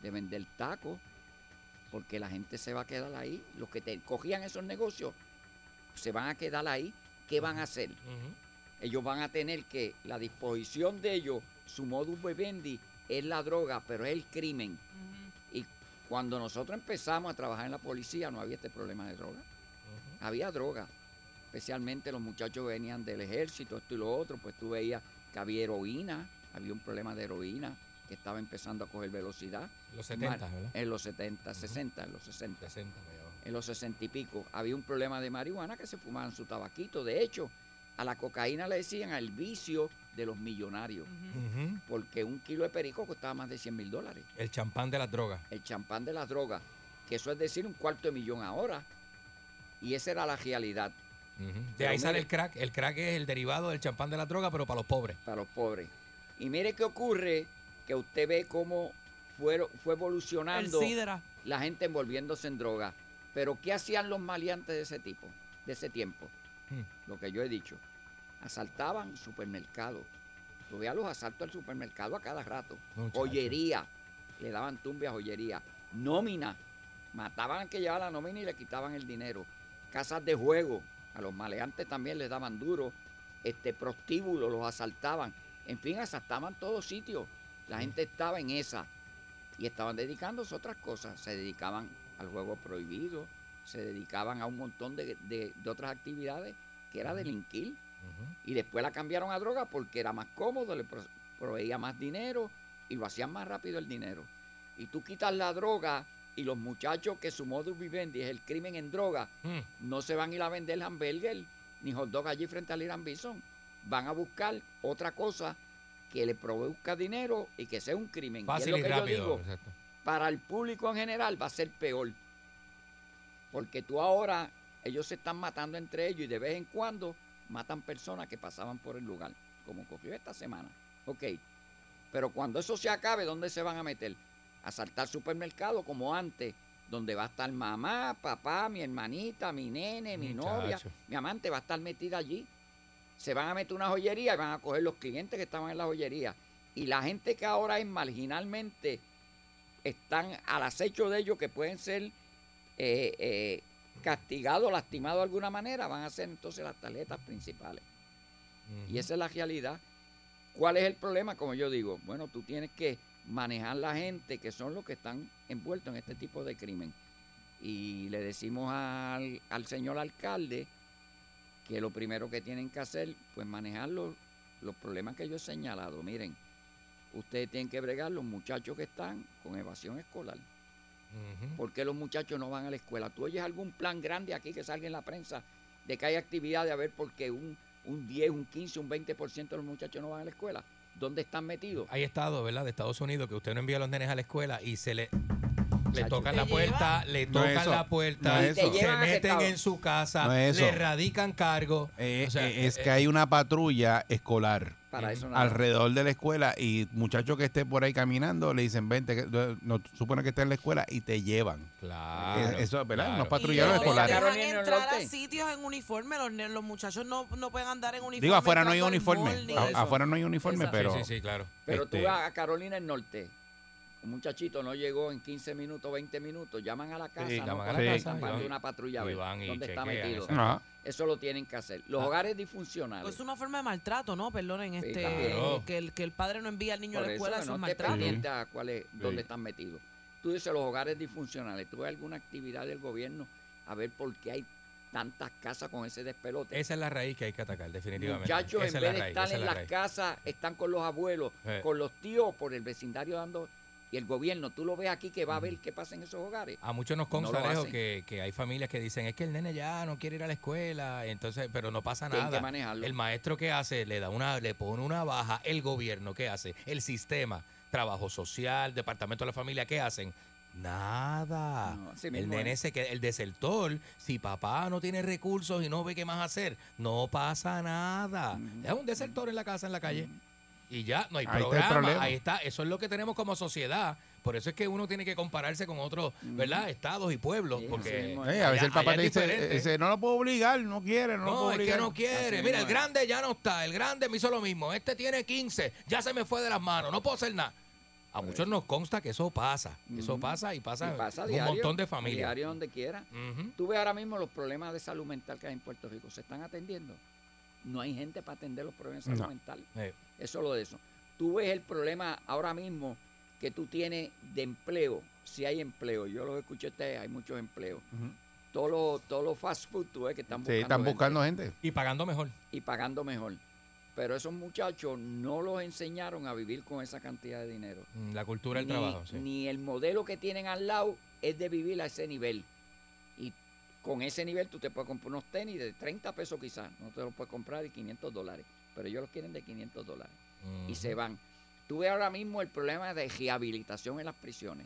S9: de vender taco, porque la gente se va a quedar ahí. Los que te cogían esos negocios se van a quedar ahí. ¿Qué van a hacer? ellos van a tener que la disposición de ellos, su modus vivendi es la droga, pero es el crimen. Y cuando nosotros empezamos a trabajar en la policía no había este problema de droga. Había droga, especialmente los muchachos que venían del ejército, esto y lo otro, pues tú veías que había heroína, había un problema de heroína que estaba empezando a coger velocidad.
S3: Los 70,
S9: Mar-
S3: ¿verdad?
S9: En los 70, 60, en los 60
S3: 60 para allá abajo.
S9: en los 60 y pico, había un problema de marihuana que se fumaban su tabaquito. De hecho, a la cocaína le decían al vicio de los millonarios, porque un kilo de perico costaba más de 100 mil dólares.
S3: El champán de las drogas.
S9: El champán de las drogas, que eso es decir un cuarto de millón ahora. Y esa era la realidad
S3: De ahí sale
S9: mire-
S3: el crack. El crack es el derivado del champán de la droga, pero para los pobres.
S9: para los pobres. Y mire qué ocurre, que usted ve cómo fue
S4: El
S9: evolucionando la gente envolviéndose en droga. Pero ¿qué hacían los maleantes de ese tipo, de ese tiempo?
S3: Hmm.
S9: Lo que yo he dicho. Asaltaban supermercados. Tú veías los asaltos al supermercado a cada rato.
S3: Muchacho.
S9: Joyería. Le daban tumbe a joyería. Nómina. Mataban al que llevaba la nómina y le quitaban el dinero. Casas de juego. A los maleantes también les daban duro. Este, prostíbulos los asaltaban. En fin, asaltaban todos sitios. La gente estaba en esa. Y estaban dedicándose a otras cosas. Se dedicaban al juego prohibido. Se dedicaban a un montón de, de- de otras actividades que era delinquir. Y después la cambiaron a droga porque era más cómodo, le pro- proveía más dinero y lo hacían más rápido el dinero. Y tú quitas la droga y los muchachos que su modus vivendi es el crimen en droga,
S3: Mm.
S9: no se van a ir a vender hamburger ni hot dog allí frente al Irán Bison. Van a buscar otra cosa que le produzca dinero y que sea un crimen. y es
S3: Fácil
S9: lo
S3: y
S9: que yo
S3: rápido.
S9: digo,
S3: exacto.
S9: para el público en general va a ser peor. Porque tú ahora, ellos se están matando entre ellos y de vez en cuando matan personas que pasaban por el lugar, como ocurrió esta semana. Ok, pero cuando eso se acabe, ¿dónde se van a meter? A saltar supermercado como antes, donde va a estar mamá, papá, mi hermanita, mi nene, mi novia, mi amante va a estar metida allí. Se van a meter una joyería y van a coger los clientes que estaban en la joyería. Y la gente que ahora es marginalmente están al acecho de ellos que pueden ser eh, eh, castigados, lastimados de alguna manera, van a ser entonces las tarjetas principales. Y esa es la realidad. ¿Cuál es el problema? Como yo digo, bueno, tú tienes que manejar la gente que son los que están envueltos en este tipo de crimen. Y le decimos al, al señor alcalde que lo primero que tienen que hacer, pues manejar los, los problemas que yo he señalado. Miren, ustedes tienen que bregar los muchachos que están con evasión escolar. ¿Por qué los muchachos no van a la escuela? ¿Tú oyes algún plan grande aquí que salga en la prensa de que hay actividad de a ver por qué un, un 10, un 15, un 20% de los muchachos no van a la escuela? ¿Dónde están metidos?
S3: Hay estados, ¿verdad? De Estados Unidos que usted no envía a los nenes a la escuela y se le le tocan
S4: ¿Te
S3: la puerta, le tocan la puerta,
S2: No
S3: se meten en su casa,
S2: No
S3: le radican cargo.
S2: Eh,
S3: O sea,
S2: eh, es
S3: eh,
S2: que hay una patrulla escolar
S9: Para eso nada.
S2: alrededor de la escuela y muchachos que esté por ahí caminando le dicen, vente, que- no supone que está en la escuela y te llevan.
S3: Claro.
S2: Eh, eso es verdad,
S3: claro.
S2: unos
S4: Y
S2: patrulleros
S4: no
S2: escolares.
S4: dejan entrar a sitios en uniforme. Los, ne- los muchachos no, no pueden andar en uniforme.
S2: Digo, afuera no hay uniforme. A- afuera no hay uniforme,
S4: Exacto.
S2: pero...
S3: Sí, sí, sí, claro.
S9: Pero
S2: Este-
S9: tú vas a Carolina del Norte, un muchachito no llegó en 15 minutos, 20 minutos, llaman a la casa,
S2: Sí,
S9: no
S3: llaman a
S2: la casa y
S9: van una patrulla a ver
S3: van y
S9: dónde está metido. Eso lo tienen que hacer. Los
S3: Ah.
S9: hogares disfuncionales.
S4: Pues Es una forma de maltrato, ¿no? Perdonen, este,
S9: claro.
S4: que, el, que el padre no envía al niño
S9: Por
S4: a la
S9: eso
S4: escuela,
S9: que
S4: eso es
S9: no
S4: maltrato.
S9: a cuál es, dónde están metidos. Tú dices los hogares disfuncionales. ¿Tú ves alguna actividad del gobierno a ver por qué hay tantas casas con ese despelote?
S3: Esa es la raíz que hay que atacar, definitivamente.
S9: Muchachos,
S3: Esa
S9: en vez de estar en
S3: la
S9: las casas, están con los abuelos,
S3: Eh.
S9: con los tíos, por el vecindario dando. Y el gobierno, tú lo ves aquí que va a ver qué pasa en esos hogares.
S3: A muchos nos
S9: No
S3: consta, Alejo,
S9: hacen.
S3: que, que hay familias que dicen, es que el nene ya no quiere ir a la escuela, entonces, pero no pasa
S9: Tienen
S3: nada.
S9: que manejarlo.
S3: El maestro que hace, le da una, le pone una baja, el gobierno, ¿qué hace? El sistema, trabajo social, departamento de la familia, ¿qué hacen? Nada.
S9: No,
S3: el nene se queda, el desertor, si papá no tiene recursos y no ve qué más hacer, no pasa nada. Es un desertor en la casa, en la calle. Y ya, no hay
S2: Ahí está
S3: programa,
S2: problema.
S3: ahí está, eso es lo que tenemos como sociedad. Por eso es que uno tiene que compararse con otros, ¿verdad? Estados y pueblos,
S9: Sí,
S3: porque
S9: mismo
S2: Eh, a veces
S3: allá-
S2: el papá
S3: allá
S2: te dice, dice, no lo puedo obligar, no quiere, no, lo
S3: No,
S2: puedo
S3: es que
S2: obligar.
S3: no quiere.
S9: Así
S3: Mira, el grande ya no está. El grande me hizo lo mismo. Este tiene 15. Ya se me fue de las manos. No puedo hacer nada. A muchos nos consta que eso pasa. Eso pasa y pasa,
S9: Y pasa diario,
S3: un montón de familias.
S9: Diario donde quiera.
S3: Ujú.
S9: Tú ves ahora mismo los problemas de salud mental que hay en Puerto Rico. ¿Se están atendiendo? No hay gente para atender los problemas de salud
S2: No.
S9: mental.
S3: Eh,
S9: Eso es lo de eso. Tú ves el problema ahora mismo que tú tienes de empleo. Si hay empleo, yo lo escuché hay muchos empleos. Todos los, todos los fast food, tú ves que están
S2: Sí,
S9: buscando,
S2: están
S9: gente
S2: buscando gente.
S3: y pagando mejor.
S9: y pagando mejor. Pero esos muchachos no los enseñaron a vivir con esa cantidad de dinero.
S3: Mm, La cultura del
S9: ni,
S3: trabajo. sí.
S9: ni el modelo que tienen al lado es de vivir a ese nivel. Con ese nivel tú te puedes comprar unos tenis de 30 pesos quizás, no te los puedes comprar de 500 dólares, pero ellos los quieren de 500 dólares y se van. Tú ves ahora mismo el problema de rehabilitación en las prisiones.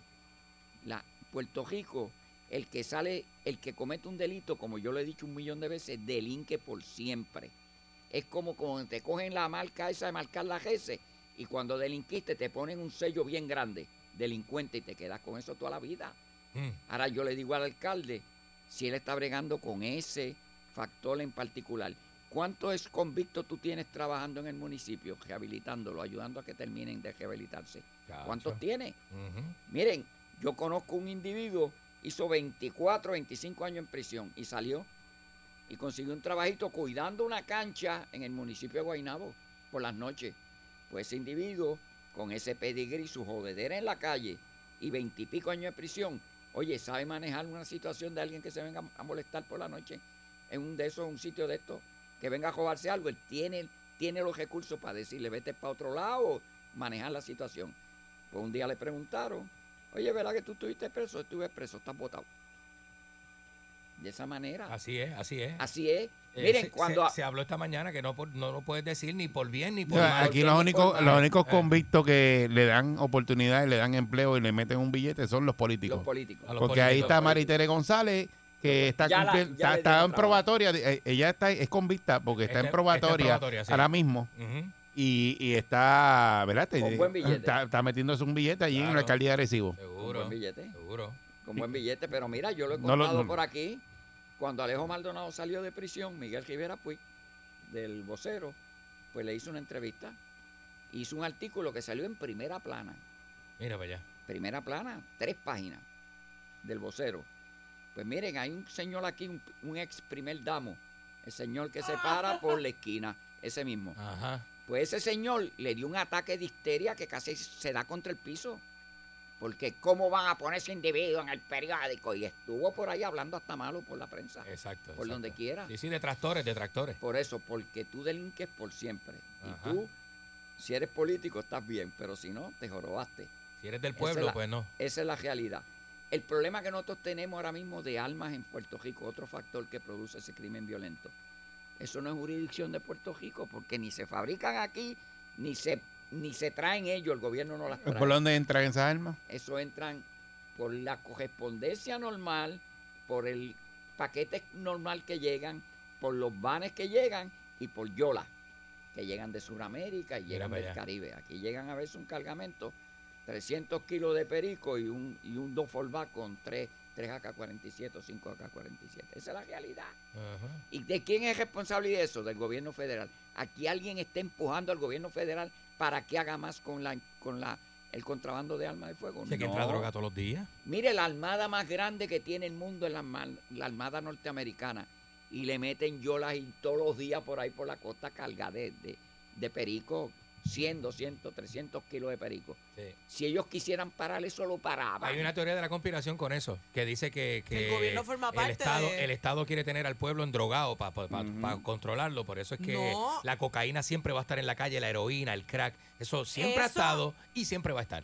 S9: La, Puerto Rico, el que sale, el que comete un delito, como yo lo he dicho un millón de veces, delinque por siempre. Es como cuando te cogen la marca esa de marcar la GS y cuando delinquiste te ponen un sello bien grande, delincuente, y te quedas con eso toda la vida.
S3: Mm.
S9: Ahora yo le digo al alcalde, si él está bregando con ese factor en particular, ¿cuántos convictos tú tienes trabajando en el municipio, rehabilitándolo, ayudando a que terminen de rehabilitarse? ¿Cuántos tienes? Miren, yo conozco un individuo, hizo 24, 25 años en prisión y salió y consiguió un trabajito cuidando una cancha en el municipio de Guaynabo por las noches. Pues ese individuo, con ese pedigrí, su jodedera en la calle y veintipico años de prisión, oye, sabe manejar una situación de alguien que se venga a molestar por la noche en un de esos, un sitio de estos, que venga a robarse algo, él tiene, tiene los recursos para decirle, vete para otro lado o manejar la situación. Pues un día le preguntaron, oye, ¿verdad que tú estuviste preso? Estuve preso, estás votado. De esa manera.
S3: Así es, así es.
S9: Así es.
S3: Eh,
S9: Miren,
S3: se,
S9: cuando...
S3: se- se habló esta mañana que no, por- no lo puedes decir ni por bien ni por
S2: No,
S3: mal.
S2: aquí los únicos, los únicos
S3: Eh.
S2: convictos que le dan oportunidades, le dan empleo y le meten un billete son los políticos.
S9: los políticos.
S3: Los
S2: Porque ahí está Maritere González, que está,
S9: la-
S2: está, en probatoria. eh, Ella está, es convicta porque está, en probatoria,
S3: sí.
S2: ahora mismo. Y, y está, ¿verdad?
S9: Con.
S2: Está, está metiéndose un billete allí en la alcaldía de Arecibo.
S9: Con
S3: Seguro.
S9: buen billete.
S3: Seguro.
S9: Con buen billete. Pero mira, yo lo he
S2: No lo-
S9: contado
S2: no-
S9: por aquí. Cuando Alejo Maldonado salió de prisión, Miguel Rivera Puig, del vocero, pues le hizo una entrevista. Hizo un artículo que salió en primera plana.
S3: Mira para allá.
S9: primera plana, tres páginas del vocero. Pues miren, hay un señor aquí, un, un ex primer damo El señor que se para por la esquina, ese mismo.
S3: Ajá.
S9: Pues ese señor le dio un ataque de histeria que casi se da contra el piso. Porque cómo van a poner ese individuo en el periódico. Y estuvo por ahí hablando hasta malo por la prensa.
S3: Exacto.
S9: Por
S3: exacto.
S9: donde quiera.
S3: Sí, sí, detractores, detractores.
S9: Por eso, porque tú delinques por siempre. Y tú, si eres político, estás bien. Pero si no, te jorobaste.
S3: Si eres del pueblo,
S9: la-
S3: pues no.
S9: Esa es la realidad. El problema que nosotros tenemos ahora mismo de armas en Puerto Rico, otro factor que produce ese crimen violento. Eso no es jurisdicción de Puerto Rico porque ni se fabrican aquí, ni se, ni se traen ellos, el gobierno no las trae.
S2: ¿Por dónde entran esas armas?
S9: Eso entran por la correspondencia normal, por el paquete normal que llegan, por los vanes que llegan y por Yola, que llegan de Sudamérica y llegan del
S3: allá.
S9: Caribe. Aquí llegan a veces un cargamento, 300 kilos de perico y un, y un con 3, 3 AK-47 o 5 AK-47. Esa es la realidad. ¿Y de quién es responsabilidad eso? Del gobierno federal. Aquí alguien está empujando al gobierno federal para que haga más con la con la el contrabando de armas de fuego.
S3: Sé que entra droga todos los días.
S9: Mire, la armada más grande que tiene el mundo es la armada norteamericana. Y le meten yolas y todos los días por ahí por la costa carga de, de, de perico, 100, 200, 300 kilos de perico.
S3: Sí.
S9: Si ellos quisieran parar eso, lo paraban.
S3: Hay una teoría de la conspiración con eso, que dice que, que
S4: El gobierno forma parte
S3: Estado,
S4: de-
S3: el Estado quiere tener al pueblo endrogado para controlarlo. Por eso es que
S4: No.
S3: la cocaína siempre va a estar en la calle, la heroína, el crack. Eso siempre ha estado y siempre va a estar.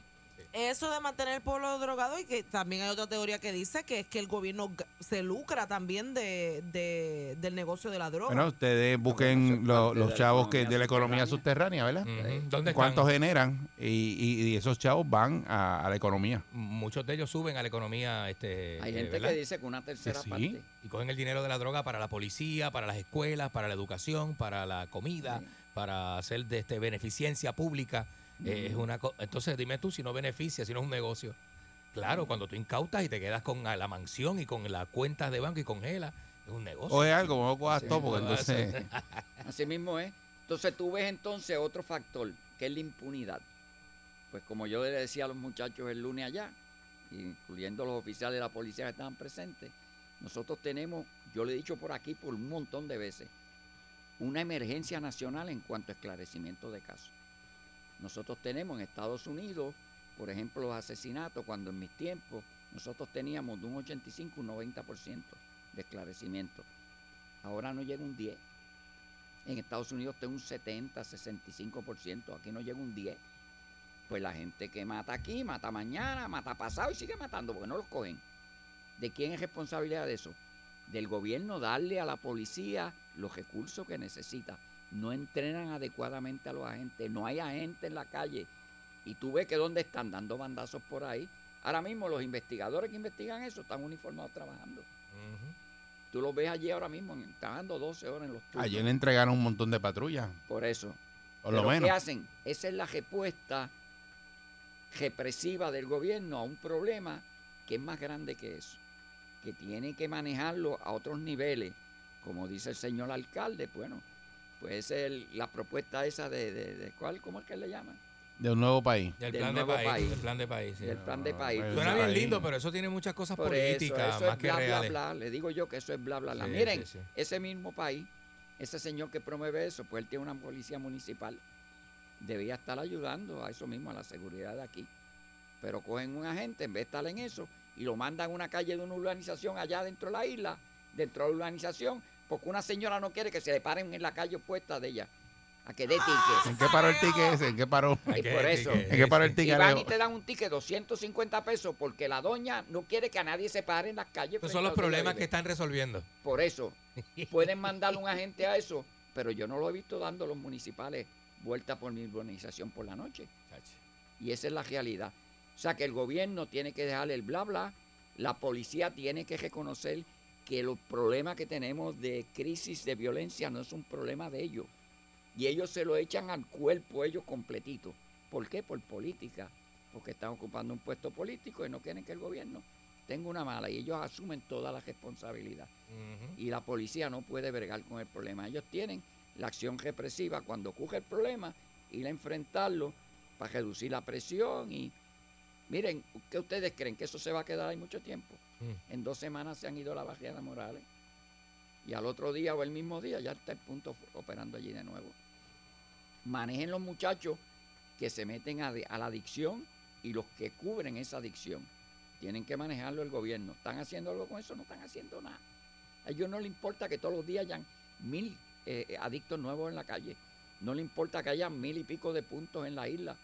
S4: Eso de mantener el pueblo drogado y que también hay otra teoría que dice que es que el gobierno se lucra también de, de- del negocio de la droga.
S2: Bueno, ustedes busquen lo- los chavos que de la economía subterránea, ¿verdad?
S3: Ujú. ¿Dónde
S2: ¿Cuántos
S3: están?
S2: generan? Y, y- y esos chavos van a, a la economía.
S3: Muchos de ellos suben a la economía. Este,
S9: Hay
S3: eh,
S9: gente
S3: ¿verdad?
S9: que dice que una tercera
S2: Sí.
S9: parte.
S3: Y cogen el dinero de la droga para la policía, para las escuelas, para la educación, para la comida,
S9: Sí.
S3: para hacer de este beneficencia pública. Eh, es una Entonces, dime tú si no beneficia, si no es un negocio. Claro, cuando tú incautas y te quedas con la mansión y con las cuentas de banco y congelas, es un negocio.
S2: O es algo, no cojas todo, porque entonces...
S9: Así mismo es. Entonces tú ves entonces otro factor, que es la impunidad. Pues como yo le decía a los muchachos el lunes allá, incluyendo los oficiales de la policía que estaban presentes, nosotros tenemos, yo le he dicho por aquí por un montón de veces, una emergencia nacional en cuanto a esclarecimiento de casos. Nosotros tenemos en Estados Unidos, por ejemplo, los asesinatos, cuando en mis tiempos nosotros teníamos de un 85 un 90% de esclarecimiento. Ahora no llega un 10. En Estados Unidos está un 70, 65%. Aquí no llega un 10. Pues la gente que mata aquí, mata mañana, mata pasado y sigue matando porque no los cogen. ¿De quién es responsabilidad de eso? Del gobierno darle a la policía los recursos que necesita. No entrenan adecuadamente a los agentes. No hay agentes en la calle. Y tú ves que dónde están dando bandazos por ahí. Ahora mismo los investigadores que investigan eso están uniformados trabajando. Tú los ves allí ahora mismo en- trabajando 12 horas en los turnos.
S2: Ayer le entregaron un montón de patrullas,
S9: Por eso.
S2: por lo menos.
S9: ¿Qué hacen? Esa es la respuesta represiva del gobierno a un problema que es más grande que eso, que tiene que manejarlo a otros niveles, como dice el señor alcalde, bueno, pues es el- la propuesta esa de, de, de ¿cuál? ¿Cómo es que le llaman?
S2: De un nuevo país.
S3: Del
S9: Del
S3: plan de
S9: nuevo
S3: país,
S9: país.
S3: Del plan de país. sí.
S9: Del plan de país.
S3: Suena bien lindo, pero eso tiene muchas cosas
S9: Por
S3: políticas
S9: eso, eso
S3: más
S9: es
S3: que
S9: bla, bla,
S3: reales.
S9: bla. Le digo yo que eso es bla, bla, bla.
S3: Sí,
S9: Miren,
S3: sí, sí.
S9: ese mismo país, ese señor que promueve eso, pues él tiene una policía municipal. Debía estar ayudando a eso mismo, a la seguridad de aquí. Pero cogen un agente, en vez de estar en eso, y lo mandan a una calle de una urbanización allá dentro de la isla, dentro de la urbanización, porque una señora no quiere que se le paren en la calle opuesta de ella, a que dé ticket.
S2: ¿En qué paró el ticket ese? ¿En qué paró?
S9: Y por eso.
S2: ¿En qué paró el
S9: Y
S2: ticket?
S9: van
S2: Alejo?
S9: y te dan un ticket 250 pesos porque la doña no quiere que a nadie se pare en las calles.
S3: Esos son los problemas que están resolviendo.
S9: Por eso, pueden mandarle un agente a eso, pero yo no lo he visto dando los municipales vuelta por mi urbanización por la noche. Y esa es la realidad. O sea que el gobierno tiene que dejarle el bla bla, la policía tiene que reconocer que los problemas que tenemos de crisis de violencia no es un problema de ellos. Y ellos se lo echan al cuerpo ellos completito. ¿Por qué? Por política. Porque están ocupando un puesto político y no quieren que el gobierno tenga una mala. Y ellos asumen toda la responsabilidad y la policía no puede bregar con el problema. Ellos tienen la acción represiva cuando ocurre el problema, ir a enfrentarlo para reducir la presión y miren, ¿qué ustedes creen? ¿Que eso se va a quedar ahí mucho tiempo?
S3: Mm.
S9: En dos semanas se han ido la barriada Morales. y al otro día o el mismo día ya está el punto operando allí de nuevo. Manejen los muchachos que se meten a, a la adicción y los que cubren esa adicción. Tienen que manejarlo el gobierno. ¿Están haciendo algo con eso? No están haciendo nada. A ellos no les importa que todos los días hayan mil eh, adictos nuevos en la calle. No les importa que haya mil y pico de puntos en la isla.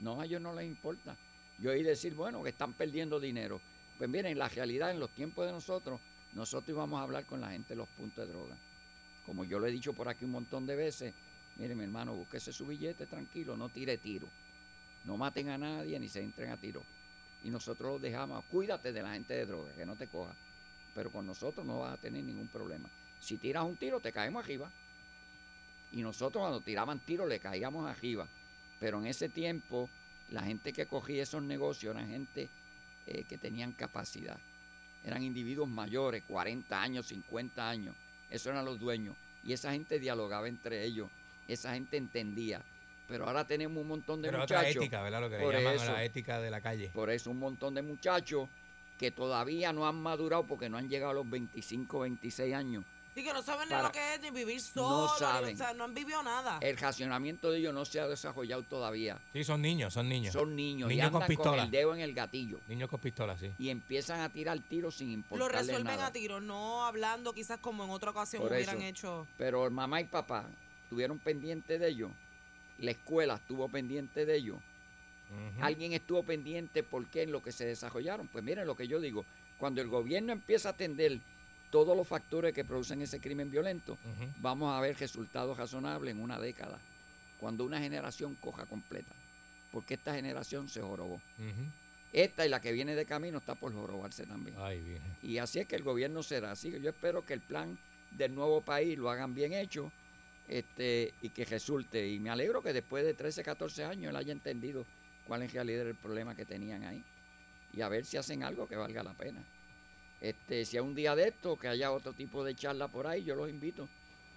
S9: No, a ellos no les importa. Yo oí decir, bueno, que están perdiendo dinero. Pues miren, la realidad en los tiempos de nosotros, nosotros íbamos a hablar con la gente de los puntos de droga. Como yo lo he dicho por aquí un montón de veces, miren mi hermano, búsquese su billete tranquilo, no tire tiro. No maten a nadie ni se entren a tiro. Y nosotros los dejamos, cuídate de la gente de droga, que no te coja. Pero con nosotros no vas a tener ningún problema. Si tiras un tiro, te caemos arriba. Y nosotros cuando tiraban tiros le caíamos arriba. Pero en ese tiempo, la gente que cogía esos negocios eran gente eh, que tenían capacidad. Eran individuos mayores, 40 años, 50 años. Esos eran los dueños. Y esa gente dialogaba entre ellos. Esa gente entendía. Pero ahora tenemos un montón de
S3: Pero otra
S9: muchachos.
S3: ética, ¿verdad? Lo que le llaman
S9: eso.
S3: la ética de la calle.
S9: Por eso un montón de muchachos que todavía no han madurado porque no han llegado a los 25, 26 años.
S4: Y que no saben ni lo que es ni vivir solo. ni-
S9: saben.
S4: o sea, no han vivido nada.
S9: El racionamiento de ellos no se ha desarrollado todavía.
S3: Sí, son niños, son niños.
S9: Son niños, y
S3: Niños con
S9: andan con,
S3: pistola.
S9: el dedo en el gatillo
S3: Niños con pistola, sí.
S9: y empiezan a tirar tiros sin
S4: Lo
S9: importarles
S4: resuelven
S9: nada.
S4: a tiro, no hablando quizás como en otra ocasión
S9: Por
S4: hubieran
S9: eso.
S4: hecho.
S9: Pero el mamá y papá estuvieron pendientes de ellos. La escuela estuvo pendiente de ellos. Alguien estuvo pendiente por qué en lo que se desarrollaron. Pues miren lo que yo digo. Cuando el gobierno empieza a atender todos los factores que producen ese crimen violento, vamos a ver resultados razonables en una década. Cuando una generación coja completa. Porque esta generación se jorobó. Esta y la que viene de camino está por jorobarse también.
S3: Ay, bien.
S9: Y así es que el gobierno será. Así que yo espero que el plan del nuevo país lo hagan bien hecho este, y que resulte. Y me alegro que después de 13, 14 años él haya entendido cuál en realidad era el problema que tenían ahí. Y a ver si hacen algo que valga la pena. Este, si hay un día de esto, que haya otro tipo de charla por ahí, yo los invito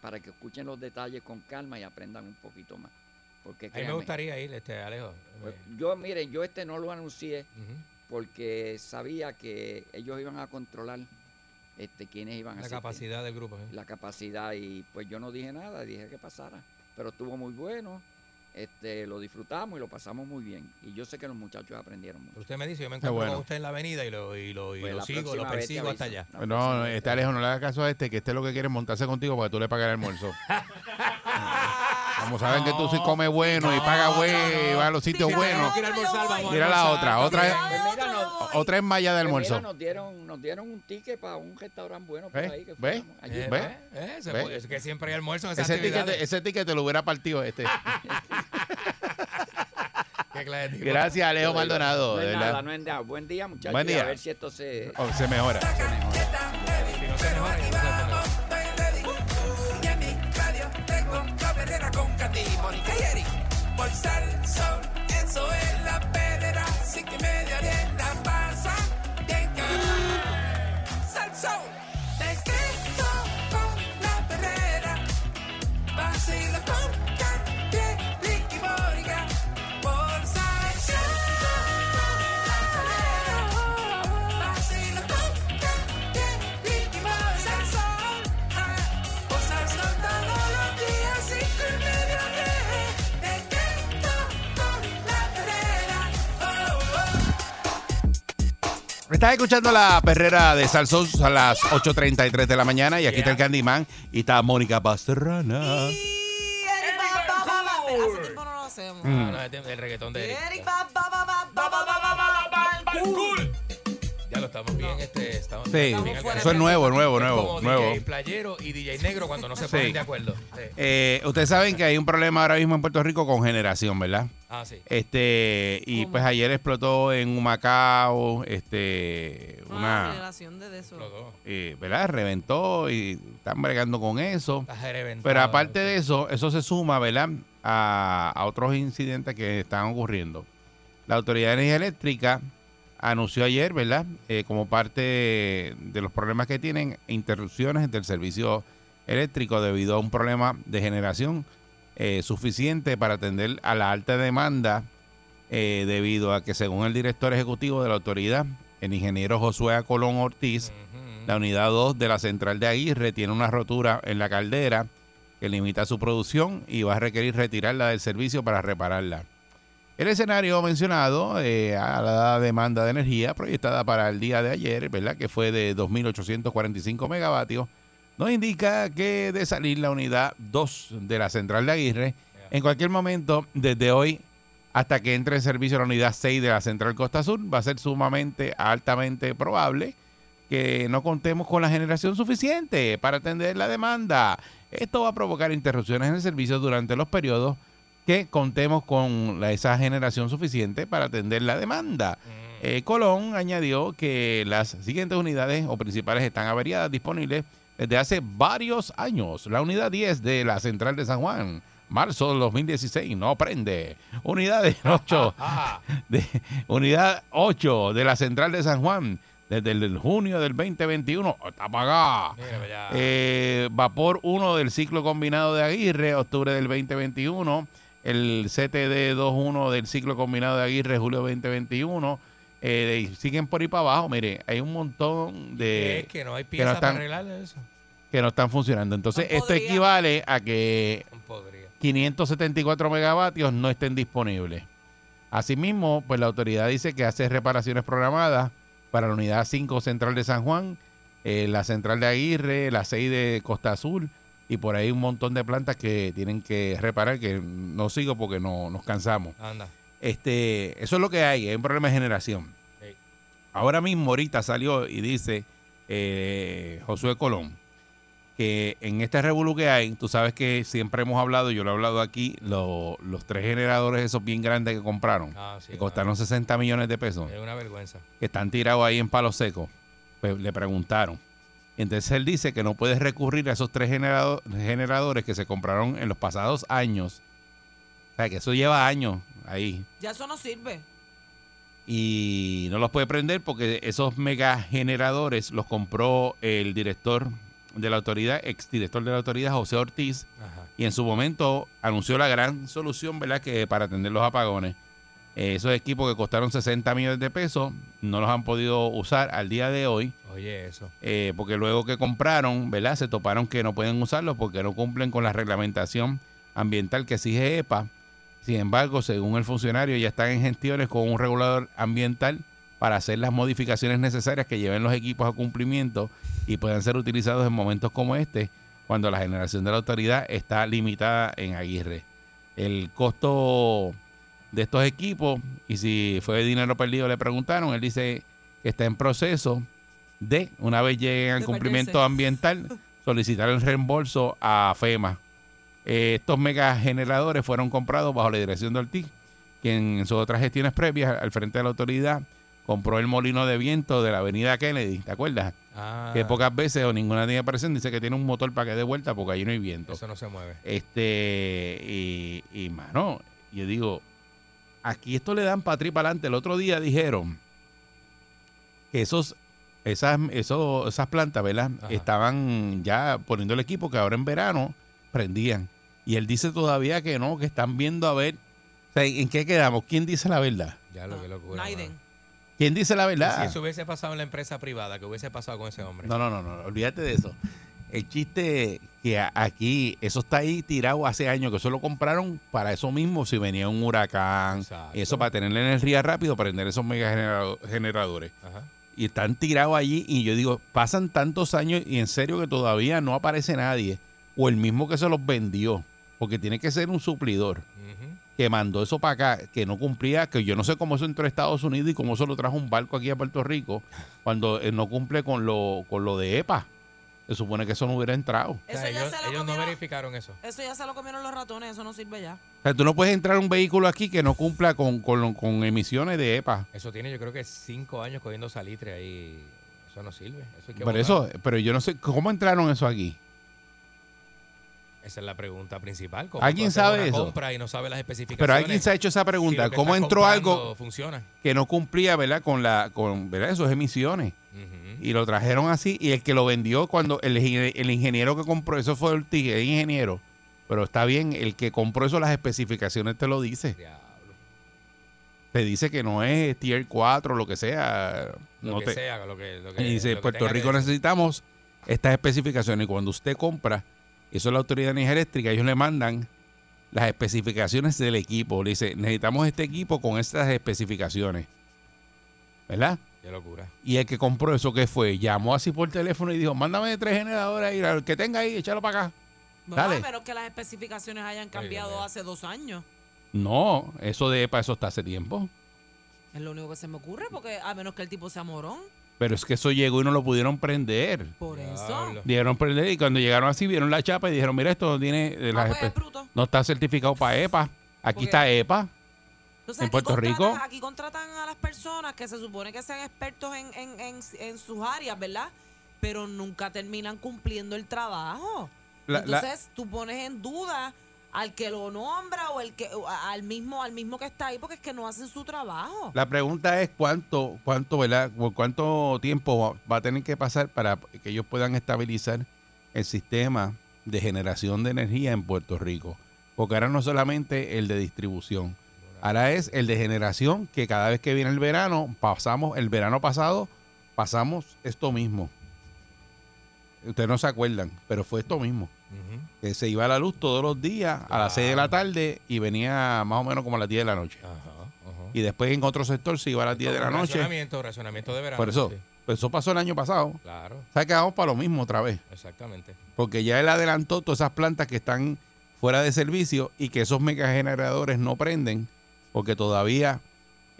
S9: para que escuchen los detalles con calma y aprendan un poquito más. Porque
S3: A mí me gustaría ir, este, Alejo.
S9: pues, yo, miren, yo este no lo anuncié porque sabía que ellos iban a controlar este quiénes iban a
S3: La capacidad del grupo. ¿sí?
S9: la capacidad y pues yo no dije nada, dije que pasara, pero estuvo muy bueno, este lo disfrutamos y lo pasamos muy bien y yo sé que los muchachos aprendieron mucho.
S3: Usted me dice, yo me encuentro
S2: bueno.
S3: con usted en la avenida y lo, y lo, y
S9: Pues
S3: lo sigo, lo persigo hasta allá.
S9: La
S2: No, no, este Alejo, no le haga caso a este, que este lo que quiere es montarse contigo para que tú le pagues el almuerzo. Como saben que tú sí comes bueno y pagas bueno y vas a los sitios buenos.
S4: no
S2: Mira la otra, otra es,
S9: Pues no-
S2: otra es malla de
S9: mira,
S2: almuerzo.
S9: nos dieron nos dieron un ticket para un restaurante bueno por
S2: ¿Ves?
S9: ahí que
S2: ¿Ves?
S9: fuéramos. Allí.
S3: Eh,
S2: ¿Ve?
S3: ¿ve? Eh, se
S2: ¿Ve?
S3: puede- es que siempre hay almuerzo en esas
S2: Ese ticket, ese ticket te lo hubiera partido este. Gracias, Alejo Maldonado.
S9: No es nada, no es nada. Buen día, muchachos.
S2: Buen
S9: y
S2: día.
S9: A ver si esto se,
S2: Oh, se mejora.
S9: se mejora.
S3: Si no se mejora, yo no
S1: So.
S2: Estás escuchando la perrera de Salsón a las 8.33 de la mañana y aquí está el Candyman y está Mónica Pastrana.
S4: Y Eric ba, ba, ba, ba. Hace tiempo no lo hacemos.
S2: Mm.
S3: No, no, este- el reggaetón de Eric.
S4: Eric
S3: Ya lo estamos bien, este, estamos
S2: Sí,
S3: bien
S4: fuera
S2: eso es nuevo, nuevo,
S3: Es
S2: nuevo,
S3: como
S2: nuevo.
S3: DJ playero y DJ negro cuando no se
S2: Sí.
S3: ponen de acuerdo. Sí.
S2: Eh, ustedes saben que hay un problema ahora mismo en Puerto Rico con generación, ¿verdad?
S3: Ah, sí.
S2: Este, y
S4: ¿Cómo?
S2: pues ayer explotó en Humacao, este,
S4: Ah,
S2: una,
S4: generación de eso.
S3: Los dos.
S2: eh, ¿verdad? Reventó y están bregando con eso.
S3: Estás reventado.
S2: Pero aparte de eso, eso se suma, ¿verdad? A, a otros incidentes que están ocurriendo. La Autoridad de Energía Eléctrica anunció ayer, ¿verdad? Eh, como parte de los problemas que tienen, interrupciones del servicio eléctrico debido a un problema de generación eh, suficiente para atender a la alta demanda eh, debido a que según el director ejecutivo de la autoridad, el ingeniero Josué Colón Ortiz. La unidad 2 de la central de Aguirre tiene una rotura en la caldera que limita su producción y va a requerir retirarla del servicio para repararla. El escenario mencionado eh, a la demanda de energía proyectada para el día de ayer, ¿verdad? que fue de 2.845 megavatios, nos indica que de salir la unidad 2 de la central de Aguirre, en cualquier momento, desde hoy hasta que entre en servicio la unidad 6 de la central Costa Sur, va a ser sumamente altamente probable que no contemos con la generación suficiente para atender la demanda. Esto va a provocar interrupciones en el servicio durante los periodos que contemos con la- esa generación suficiente para atender la demanda. Eh, Colón añadió que las siguientes unidades o principales están averiadas disponibles desde hace varios años. La unidad 10 de la central de San Juan, marzo del 2016, no prende. Unidad de 8 de, unidad 8 de la central de San Juan, desde el junio del 2021, está apagada. Eh, vapor 1 del ciclo combinado de Aguirre, octubre del 2021. El CTD 21 del ciclo combinado de Aguirre, julio 2021. Eh, y siguen por ahí para abajo. Mire, hay un montón de
S3: es que no hay piezas
S2: están-
S3: para arreglarle eso.
S2: que no están funcionando. Entonces,
S4: No
S2: esto equivale a que
S3: No podría.
S2: 574 megavatios no estén disponibles. Asimismo, pues la autoridad dice que hace reparaciones programadas para la unidad 5 central de San Juan, eh, la central de Aguirre, la 6 de Costa Azul y por ahí un montón de plantas que tienen que reparar, que no sigo porque no nos cansamos.
S3: Anda.
S2: Este, eso es lo que hay, es un problema de generación. Ahora mismo ahorita salió y dice eh, Josué Colón que en este revolú que hay, tú sabes que siempre hemos hablado, yo lo he hablado aquí, lo- los tres generadores esos bien grandes que compraron,
S3: Ah, sí,
S2: que costaron 60 millones de pesos,
S3: Es una vergüenza.
S2: que están tirados ahí en palo seco, pues le preguntaron. Entonces él dice que no puedes recurrir a esos tres generado- generadores que se compraron en los pasados años. O sea, que eso lleva años ahí
S4: Ya eso no sirve.
S2: y no los puede prender porque esos mega generadores los compró el director de la autoridad, exdirector de la autoridad, José Ortiz,
S3: Ajá.
S2: y en su momento anunció la gran solución, ¿verdad?, que para atender los apagones. Eh, esos equipos que costaron 60 millones de pesos no los han podido usar al día de hoy,
S3: Oye, eso.
S2: eh, porque luego que compraron, ¿verdad?, se toparon que no pueden usarlos porque no cumplen con la reglamentación ambiental que exige EPA. Sin embargo, según el funcionario, ya están en gestiones con un regulador ambiental para hacer las modificaciones necesarias que lleven los equipos a cumplimiento y puedan ser utilizados en momentos como este, cuando la generación de la autoridad está limitada en Aguirre. El costo de estos equipos, y si fue dinero perdido, le preguntaron, él dice que está en proceso de, una vez lleguen al cumplimiento
S4: perderse.
S2: ambiental, solicitar el reembolso a FEMA. Eh, estos mega generadores fueron comprados bajo la dirección de Ortiz, quien en sus otras gestiones previas al frente de la autoridad compró el molino de viento de la avenida Kennedy, ¿te acuerdas?
S3: Ah,
S2: Que pocas veces o ninguna tiene presente, dice que tiene un motor para que dé vuelta porque ahí no hay viento.
S3: eso no se mueve.
S2: Este, y, y mano, yo digo, aquí esto le dan para atrás para adelante. El otro día dijeron que esos, esas, esos, esas plantas, ¿verdad?
S3: Ajá.
S2: Estaban ya poniendo el equipo que ahora en verano prendían. Y él dice todavía que no, que están viendo a ver. O sea, ¿en qué quedamos? ¿Quién dice la verdad?
S3: Ya lo que locura.
S4: Naiden.
S2: ¿Quién dice la verdad?
S3: Si eso hubiese pasado en la empresa privada, ¿qué hubiese pasado con ese hombre?
S2: No, no, no, no, olvídate de eso. El chiste que aquí, eso está ahí tirado hace años, que eso lo compraron para eso mismo, si venía un huracán,
S3: Exacto.
S2: y eso para tener la energía rápido, prender esos mega generado- generadores.
S3: Ajá.
S2: Y están tirados allí, y yo digo, pasan tantos años y en serio que todavía no aparece nadie, o el mismo que se los vendió, porque tiene que ser un suplidor que mandó eso para acá, que no cumplía, que yo no sé cómo eso entró a Estados Unidos y cómo eso lo trajo un barco aquí a Puerto Rico, cuando eh, no cumple con lo, con lo de EPA. Se supone que eso no hubiera entrado. O
S3: O sea,
S4: Eso ya
S3: ellos
S4: se lo
S3: ellos no
S4: comieron.
S3: verificaron eso.
S4: Eso ya se lo comieron los ratones, eso no sirve ya.
S2: sea, tú no puedes entrar un vehículo aquí que no cumpla con, con, lo- con emisiones de EPA.
S3: Eso tiene, yo creo que cinco años cogiendo salitre ahí. Eso no sirve. Eso hay que votar.
S2: eso, pero yo no sé, ¿cómo entraron eso aquí?
S3: Esa es la pregunta principal. ¿Cómo
S2: ¿Alguien sabe eso?
S3: compra y no sabe las especificaciones.
S2: Pero alguien se ha hecho esa pregunta, ¿cómo entró algo
S3: Funciona.
S2: que no cumplía, ¿verdad? Con la, con, ¿verdad? Esas emisiones. Y lo trajeron así, y el que lo vendió cuando el, el ingeniero que compró eso fue el ingeniero. Pero está bien, el que compró eso, las especificaciones te lo dice.
S3: Diablo.
S2: te dice que no es tier 4, lo que sea.
S3: Lo
S2: no
S3: que
S2: te-
S3: sea, lo que, lo que-
S2: y dice,
S3: lo que
S2: Puerto Rico necesitamos estas especificaciones. Y cuando usted compra, eso es la Autoridad de Energía Eléctrica, ellos le mandan las especificaciones del equipo. Le dice, necesitamos este equipo con estas especificaciones. ¿Verdad?
S3: Qué locura.
S2: Y el que compró eso, ¿qué fue? Llamó así por teléfono y dijo, mándame tres generadores ahí, el que tenga ahí, échalo para acá.
S4: No,
S2: Dale.
S4: a menos que las especificaciones hayan cambiado hace dos años.
S2: No, eso de EPA, eso está hace tiempo.
S4: Es lo único que se me ocurre, porque a menos que el tipo sea morón.
S2: Pero es que eso llegó y no lo pudieron prender.
S4: Por eso.
S2: Dieron prender y cuando llegaron así vieron la chapa y dijeron, mira, esto no tiene eh,
S4: Ah,
S2: las
S4: pues,
S2: espe-
S4: es bruto.
S2: no está certificado para EPA. Aquí
S4: Porque-
S2: está EPA.
S4: Entonces,
S2: en
S4: aquí
S2: Puerto
S4: contratan-
S2: Rico-
S4: Aquí contratan a las personas que se supone que sean expertos en, en, en, en sus áreas, ¿verdad? Pero nunca terminan cumpliendo el trabajo.
S2: La- la-
S4: Entonces, tú pones en duda al que lo nombra o el que al mismo al mismo que está ahí porque es que no hacen su trabajo.
S2: La pregunta es cuánto, cuánto, ¿verdad? Cuánto tiempo va a tener que pasar para que ellos puedan estabilizar el sistema de generación de energía en Puerto Rico. Porque ahora no solamente el de distribución, ahora es el de generación que cada vez que viene el verano, pasamos, el verano pasado, pasamos esto mismo. Ustedes no se acuerdan, pero fue esto mismo. Que se iba a la luz todos los días a las 6 de la tarde y venía más o menos como a las 10 de la noche.
S3: Ajá, ajá.
S2: Y después en otro sector se iba a las 10 de la noche.
S3: Racionamiento, racionamiento de verano.
S2: Por eso,
S3: sí.
S2: pues eso pasó el año pasado.
S3: Claro,
S2: O sea para lo mismo otra vez.
S3: exactamente.
S2: Porque ya él adelantó todas esas plantas que están fuera de servicio y que esos megageneradores no prenden porque todavía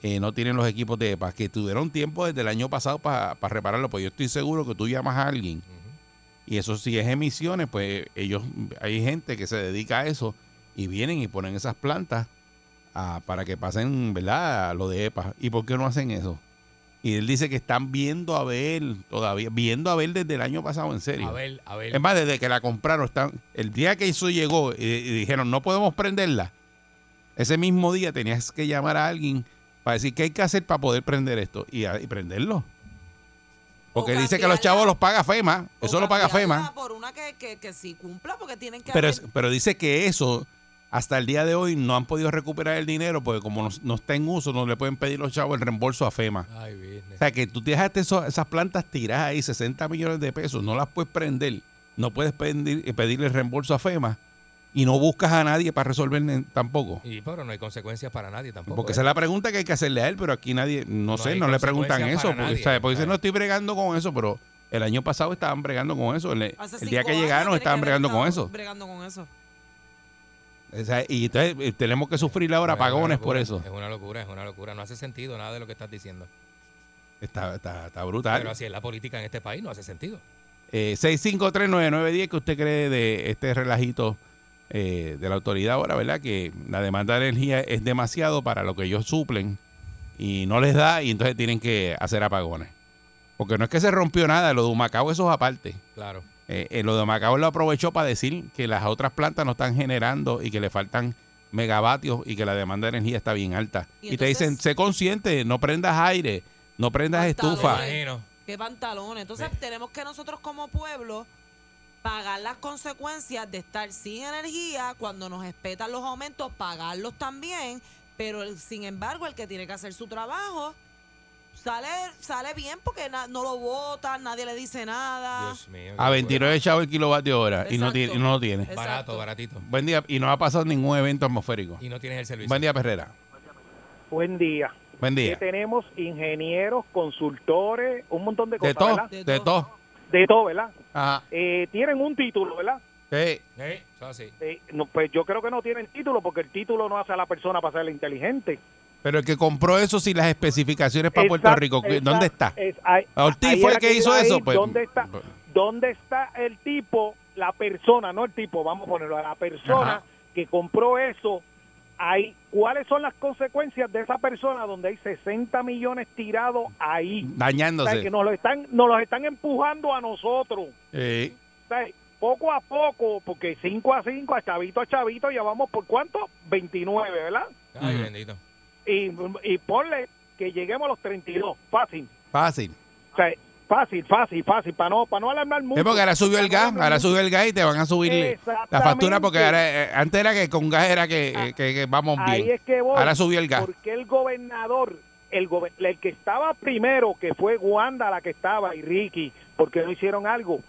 S2: eh, no tienen los equipos de EPA, que tuvieron tiempo desde el año pasado para repararlo. Pues yo estoy seguro que tú llamas a alguien. Y eso si es emisiones, pues ellos, hay gente que se dedica a eso y vienen y ponen esas plantas ah, para que pasen, ¿verdad? a Lo de EPA. ¿Y por qué no hacen eso? Y él dice que están viendo a ver, todavía, viendo a ver desde el año pasado, en serio.
S3: A ver, a ver.
S2: Es más, desde que la compraron, están, el día que eso llegó y, y dijeron, no podemos prenderla, ese mismo día tenías que llamar a alguien para decir qué hay que hacer para poder prender esto y, a- y prenderlo. Porque
S4: O
S2: dice que los chavos los paga FEMA,
S4: o
S2: eso lo paga FEMA.
S4: Por una que, que, que sí cumpla porque tienen que
S2: Pero,
S4: haber-
S2: pero dice que eso, hasta el día de hoy, no han podido recuperar el dinero porque como no, no está en uso, no le pueden pedir los chavos el reembolso a FEMA.
S3: Ay,
S2: O
S3: business.
S2: sea, que tú te dejaste eso- esas plantas tiradas ahí, 60 millones de pesos, no las puedes prender, no puedes pedir, pedirle reembolso a FEMA y no buscas a nadie para resolver tampoco.
S3: Y pero no hay consecuencias para nadie tampoco.
S2: Porque
S3: ¿eh?
S2: esa es la pregunta que hay que hacerle a él, pero aquí nadie, no,
S3: No
S2: sé, no le preguntan eso. Porque,
S3: nadie,
S2: ¿sabe? porque dice,
S3: ¿sabes?
S2: no estoy bregando con eso, pero el año pasado estaban bregando con eso. El, día que llegaron estaban
S4: que
S2: bregando con eso.
S4: Bregando con eso.
S2: O sea, y entonces eh, tenemos que sufrir ahora apagones por eso.
S3: Es una locura, es una locura. No hace sentido nada de lo que estás diciendo.
S2: Está, está, está brutal.
S3: Pero así es la política en este país, no hace sentido.
S2: Eh, 6539910, ¿qué usted cree de este relajito eh, de la autoridad ahora, verdad? Que la demanda de energía es demasiado para lo que ellos suplen y no les da y entonces tienen que hacer apagones. Porque no es que se rompió nada, lo de Humacao eso es aparte.
S3: Claro.
S2: Eh, eh, lo de Humacao lo aprovechó para decir que las otras plantas no están generando y que le faltan megavatios y que la demanda de energía está bien alta.
S4: Y
S2: Y, te dicen, sé consciente, no prendas aire, no prendas
S4: Pantalones.
S2: estufa.
S4: Qué pantalones. Entonces tenemos que nosotros como pueblo pagar las consecuencias de estar sin energía cuando nos espetan los aumentos, pagarlos también, pero el- sin embargo el que tiene que hacer su trabajo sale sale bien porque na- no lo votan, nadie le dice nada.
S3: Dios mío.
S2: A
S3: qué
S2: 29 chavos el kilovatio hora y no, tiene, y no lo tiene.
S3: Barato, baratito.
S2: Buen día. Y no ha pasado ningún evento atmosférico.
S3: Y no tienes el servicio.
S2: Buen día, Perrera.
S7: Buen día.
S2: Buen
S7: Que
S2: día.
S7: tenemos ingenieros, consultores, un montón de
S2: De
S7: cosas.
S4: De
S2: de
S4: todo.
S2: todo.
S7: De todo, ¿verdad?
S2: Ajá.
S7: Eh, tienen un título, ¿verdad?
S2: Sí.
S3: Eh, eso así.
S7: Eh, no, pues yo creo que no tienen título porque el título no hace a la persona para ser inteligente.
S2: Pero el que compró eso sin las especificaciones para Puerto
S7: Exact-
S2: Rico, ¿dónde
S7: exact-
S2: está?
S7: es- ahí-
S2: Ortiz
S7: ahí
S2: fue el que hizo eso.
S7: ir.
S2: Pues,
S7: ¿Dónde está? ¿Dónde está el tipo, la persona, no el tipo, vamos a ponerlo, la persona
S2: Ajá.
S7: que compró eso? Ahí, ¿Cuáles son las consecuencias de esa persona donde hay 60 millones tirados ahí? O sea,
S2: Dañándose.
S7: que nos, lo están, nos los están empujando a nosotros.
S2: Sí.
S7: O sea, poco a poco, porque 5 a 5, a chavito a chavito, ya vamos por cuánto? 29, ¿verdad?
S3: Ay, bendito.
S7: Y, y ponle que lleguemos a los 32, fácil.
S2: Fácil.
S7: O sea,
S10: Fácil, fácil, fácil, para no, para no alarmar mucho.
S2: Es porque ahora subió el gas, ahora subió el gas y te van a subir la factura porque ahora, eh, antes era que con gas era que, eh, que- que vamos
S10: Ahí
S2: bien.
S10: es que voy.
S2: Ahora subió el gas.
S10: Porque el gobernador, el, gobe- el que estaba primero, que fue Wanda la que estaba, y Ricky, porque no hicieron algo.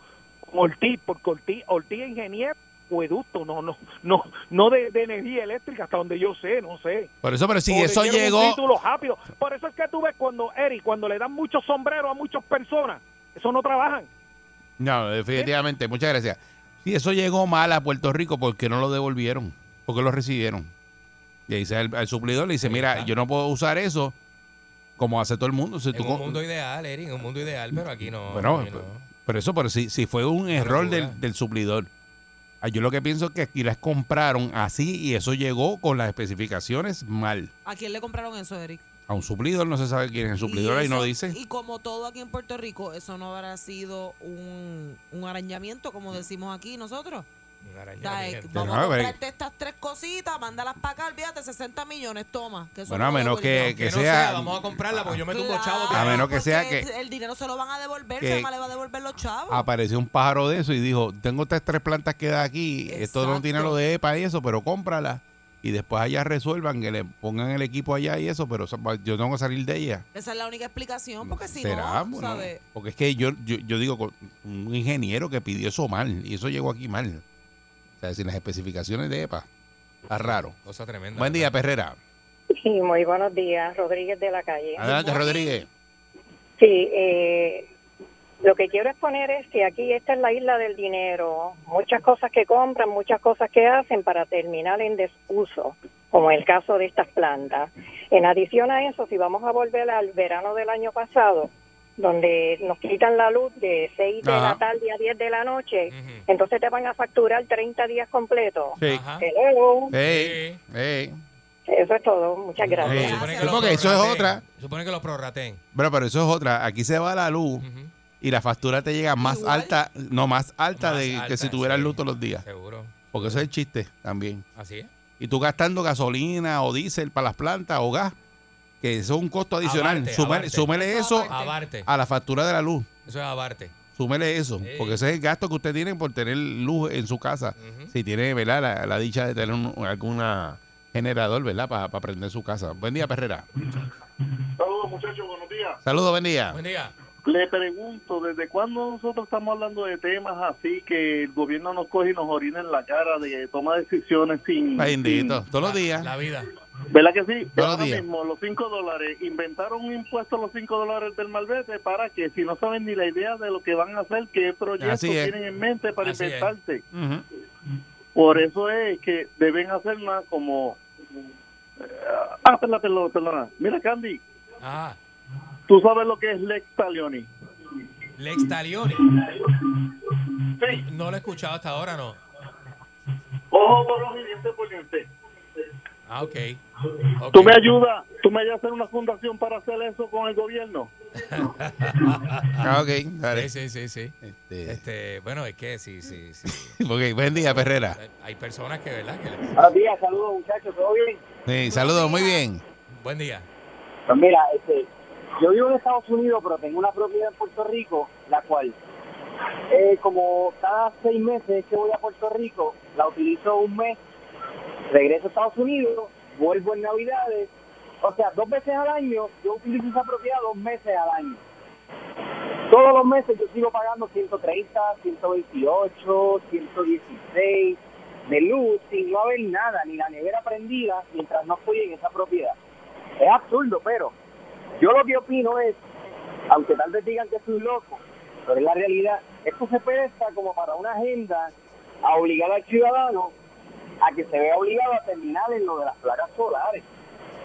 S10: Ortiz, porque Ortiz, Ortiz ingeniero, acueducto, no, no, no, no de, de energía eléctrica, hasta donde yo sé, no sé.
S2: Por eso, pero si
S10: O
S2: eso
S10: un
S2: llegó,
S10: título rápido. Por eso es que tú ves cuando, Eric, cuando le dan muchos sombreros a muchas personas, eso no trabajan.
S2: no, definitivamente, muchas gracias. Si eso llegó mal a Puerto Rico, ¿por qué no lo devolvieron? ¿Por qué lo recibieron? Y ahí dice al, al suplidor, le dice, mira, yo no puedo usar eso como hace todo el mundo. Si
S3: En
S2: tú
S3: un mundo ideal, Eric, en un mundo ideal, pero aquí no.
S2: Bueno,
S3: aquí no.
S2: Por eso, pero si, si fue un error del, del suplidor. Ah, Yo lo que pienso es que aquí las compraron así y eso llegó con las especificaciones mal.
S4: ¿A quién le compraron eso, Eric?
S2: A un suplidor no se sabe quién es el suplidor,
S4: Y
S2: ahí no dice.
S4: Y como todo aquí en Puerto Rico, eso no habrá sido un, un arañamiento, como decimos aquí nosotros. Vamos
S2: No,
S4: a
S2: pero-
S4: comprarte estas tres cositas, mándalas para acá, olvídate, 60 millones, toma. Que eso
S2: Bueno, a
S4: no
S2: menos que, que
S3: Que no
S2: sea,
S3: sea, vamos a comprarla porque yo me tumbo chavo.
S2: A menos que sea que-
S4: El dinero se lo van a devolver,
S2: que-
S4: se le va a devolver los chavos.
S2: apareció un pájaro de eso y dijo, tengo estas tres plantas que da aquí, esto no tiene lo de EPA y eso, pero cómprala. Y después allá resuelvan, que le pongan el equipo allá y eso, pero yo tengo que salir de ella.
S4: Esa es la única explicación, porque si
S2: ¿Será?
S4: no,
S2: Bueno,
S4: ¿sabes?
S2: Porque es que yo, yo, yo digo, con un ingeniero que pidió eso mal, y eso llegó aquí mal. Sea, sin las especificaciones de EPA. Está raro.
S3: Cosa tremenda.
S2: Buen día, Perrera.
S11: Sí, muy buenos días, Rodríguez de la calle.
S2: Adelante. Rodríguez.
S11: Sí, eh, lo que quiero exponer es que aquí esta es la isla del dinero. Muchas cosas que compran, muchas cosas que hacen para terminar en desuso, como el caso de estas plantas. En adición a eso, si vamos a volver al verano del año pasado, donde nos quitan la luz de 6 de
S2: Ajá.
S11: la tarde a 10 de la noche, entonces te van a facturar 30 días completos.
S2: Sí.
S11: Hello. Eso es todo. Muchas gracias.
S2: Sí. Eso es otra.
S3: Supone que lo prorrateen.
S2: Bueno, pero eso es otra. Aquí se va la luz y la factura te llega más
S4: Igual.
S2: alta, no más alta
S3: Más
S2: de que si tuvieras
S3: sí.
S2: luz todos los días.
S3: Seguro.
S2: Porque eso es el chiste también.
S3: Así es.
S2: Y tú gastando gasolina o diésel para las plantas o gas, que eso es un costo adicional.
S3: Abarte,
S2: Súmele,
S3: abarte.
S2: súmele
S4: Eso aparte.
S3: Abarte.
S2: a la factura de la luz.
S3: Eso es abarte.
S2: Súmele eso,
S3: Sí.
S2: porque ese es el gasto que usted tiene por tener luz en su casa. Si tiene, ¿verdad? La, la dicha de tener un, alguna generador, ¿verdad? Para prender su casa. Buen día, Perrera.
S12: Saludos muchachos, buenos días.
S2: Saludos, buen día.
S3: Buen día.
S12: Le pregunto, ¿desde cuándo nosotros estamos hablando de temas así que el gobierno nos coge y nos orina en la cara de tomar decisiones sin...
S2: Bendito. Todos los
S3: La-
S2: días.
S3: La vida.
S12: ¿Verdad que sí?
S2: Los
S12: Ahora
S2: días.
S12: mismo, los 5 dólares, inventaron un impuesto a los 5 dólares del malvete para que si no saben ni la idea de lo que van a hacer, qué proyectos tienen en mente para
S3: Así
S12: inventarse. Por eso es que deben hacerla como... eh, Ah, perdona, perdona, perdona. Mira, Candy,
S3: Ah,
S12: tú sabes lo que es Lex Talioni.
S3: Lex Talioni.
S12: Sí.
S3: No lo he escuchado hasta ahora, no.
S12: Ojo por ojo y diente por diente.
S3: Ah, ok. Ok.
S12: ¿Tú me ayudas? ¿Tú me ayudas a hacer una fundación para hacer eso con el gobierno?
S2: Ah, ok, dale.
S3: Sí, sí, sí, sí.
S2: Este,
S3: Este, bueno, es que sí, sí, sí.
S2: ok, buen día, Perrera.
S3: Hay personas que, ¿verdad? Que le-
S13: Buenos días, saludos muchachos, ¿todo bien?
S2: Sí, saludos, muy bien.
S3: Buen día.
S13: Pues mira, este, yo vivo en Estados Unidos, pero tengo una propiedad en Puerto Rico, la cual, eh, como cada seis meses que voy a Puerto Rico, la utilizo un mes, regreso a Estados Unidos, vuelvo en Navidades, o sea, dos veces al año, yo utilizo esa propiedad dos meses al año. Todos los meses yo sigo pagando 130, 128, 116 de luz sin no haber nada, ni la nevera prendida mientras no estoy en esa propiedad. Es absurdo, pero yo lo que opino es, aunque tal vez digan que soy loco, pero es la realidad, esto se presta como para una agenda a obligar al ciudadano a que se vea obligado a terminar en lo de las placas solares,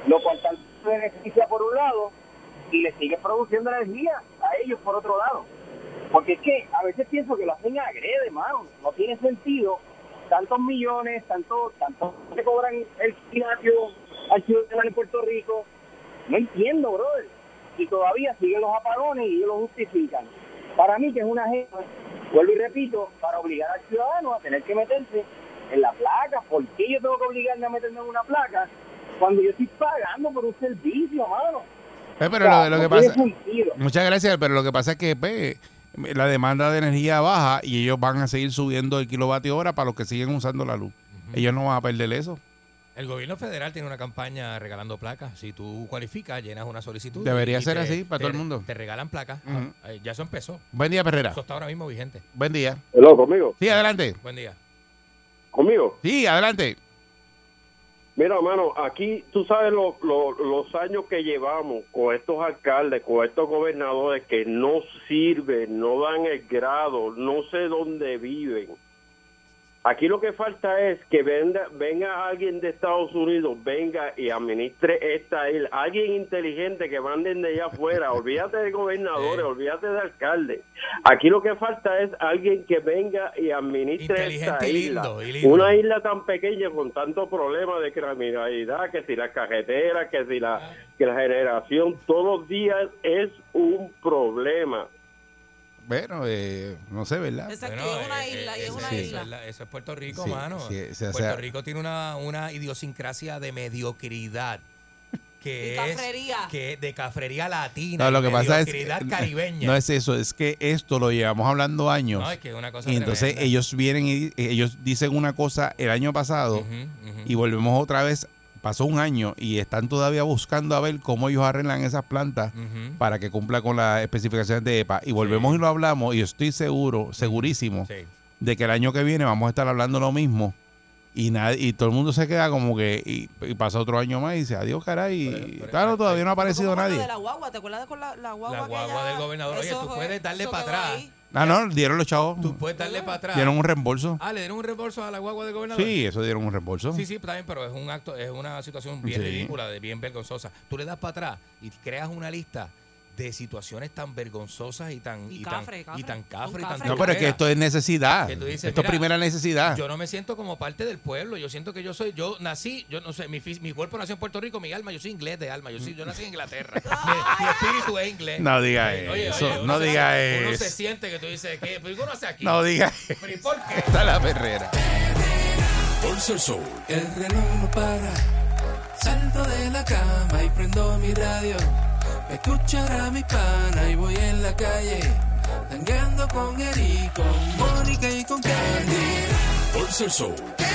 S13: lo cual vez beneficia por un lado y le sigue produciendo energía a ellos por otro lado. Porque es que a veces pienso que lo hacen agrede, mano. No tiene sentido tantos millones, tanto, tanto que cobran el financiamiento al ciudadano en Puerto Rico. No entiendo, brother. Y todavía siguen los apagones y ellos lo justifican. Para mí que es una agenda, vuelvo y repito, para obligar al ciudadano a tener que meterse en la placa. ¿Por qué yo tengo que obligarme a meterme en una placa cuando yo estoy pagando por un servicio, mano?
S2: Eh, pero
S13: O sea,
S2: lo, lo que
S13: no
S2: pasa,
S13: sentido.
S2: muchas gracias, pero lo que pasa es que pues, la demanda de energía baja y ellos van a seguir subiendo el kilovatio hora para los que siguen usando la luz. Ellos no van a perder eso.
S3: El gobierno federal tiene una campaña regalando placas. Si tú cualificas, llenas una solicitud.
S2: Debería ser
S3: te-
S2: así para
S3: te-
S2: todo el mundo.
S3: Te regalan placas. Ah, eh, ya eso empezó.
S2: Buen día, Perrera.
S3: Eso está ahora mismo vigente.
S2: Buen día.
S5: Hello, conmigo.
S2: Sí, adelante.
S3: Buen día.
S5: Conmigo.
S2: Sí, adelante.
S14: Mira, mano, aquí tú sabes lo- lo- los años que llevamos con estos alcaldes, con estos gobernadores que no sirven, no dan el grado, no sé dónde viven. Aquí lo que falta es que venga, venga alguien de Estados Unidos, venga y administre esta isla. Alguien inteligente que manden de allá afuera. Olvídate de gobernadores, olvídate de alcaldes. Aquí lo que falta es alguien que venga y administre esta
S3: y
S14: isla.
S3: lindo, lindo.
S14: Una isla tan pequeña con tantos problemas de criminalidad, que si la carretera, que si la, que la generación, todos los días es un problema.
S2: Bueno, eh, no sé, ¿verdad?
S4: Exacto,
S3: Bueno,
S4: es una
S3: eh,
S4: isla, y
S3: eh,
S4: es una
S3: sí,
S4: isla.
S3: Eso es, la- eso es Puerto Rico,
S2: Sí,
S3: mano.
S2: sí, sí, o
S3: Puerto
S2: sea-
S3: Rico tiene una, una idiosincrasia de mediocridad. Que
S4: Y
S3: es
S4: cafrería.
S3: que de cafrería latina.
S2: No, lo que pasa es
S3: caribeña.
S2: no es eso, es que esto lo llevamos hablando años.
S3: No, es que es una cosa
S2: y entonces ellos vienen y ellos dicen una cosa el año pasado y volvemos otra vez. Pasó un año y están todavía buscando a ver cómo ellos arreglan esas plantas para que cumpla con las especificaciones de EPA. Y volvemos y lo hablamos y estoy seguro, segurísimo,
S3: Sí.
S2: de que el año que viene vamos a estar hablando lo mismo. Y, nadie, y todo el mundo se queda como que, y, y pasa otro año más y dice, adiós, caray. y claro, todavía no ha aparecido nadie.
S4: de la guagua, ¿te acuerdas de con la, la guagua?
S3: La guagua del gobernador. Oye, tú puedes darle para atrás.
S4: ahí.
S2: Ah, no, dieron los chavos.
S3: Tú puedes darle para atrás.
S2: Dieron un reembolso.
S3: Ah, le dieron un reembolso a la guagua del gobernador.
S2: Sí, eso dieron un reembolso.
S3: Sí, sí, está bien, pero es un acto, es una situación bien
S2: Sí.
S3: ridícula, de bien vergonzosa. Tú le das para atrás y creas una lista de situaciones tan vergonzosas y tan
S4: Y
S3: y,
S4: cafre,
S3: tan
S4: cafre.
S3: y tan cafre y tan.
S2: No, pero es que esto es necesidad.
S3: Que tú dices,
S2: esto es primera necesidad.
S3: Yo no me siento como parte del pueblo. Yo siento que yo soy, yo nací, yo no sé, mi, mi cuerpo nació en Puerto Rico, mi alma, yo soy inglés de alma. Yo soy, yo nací en Inglaterra. mi, mi espíritu es inglés.
S2: No diga
S3: Eh, oye,
S2: eso,
S3: oye, uno
S2: no
S3: se-
S2: diga
S3: Uno
S2: eso.
S3: se siente que tú dices, ¿qué? ¿Pero qué uno hace aquí?
S2: No diga
S3: ¿Pero y por qué?
S2: Está la perrera.
S1: Pulso el Soul. El reloj no para. Salto de la cama y prendo mi radio. Escuchará mi pana y voy en la calle. Tangando con Eric, con Mónica y con Candy. Pulso el Soul.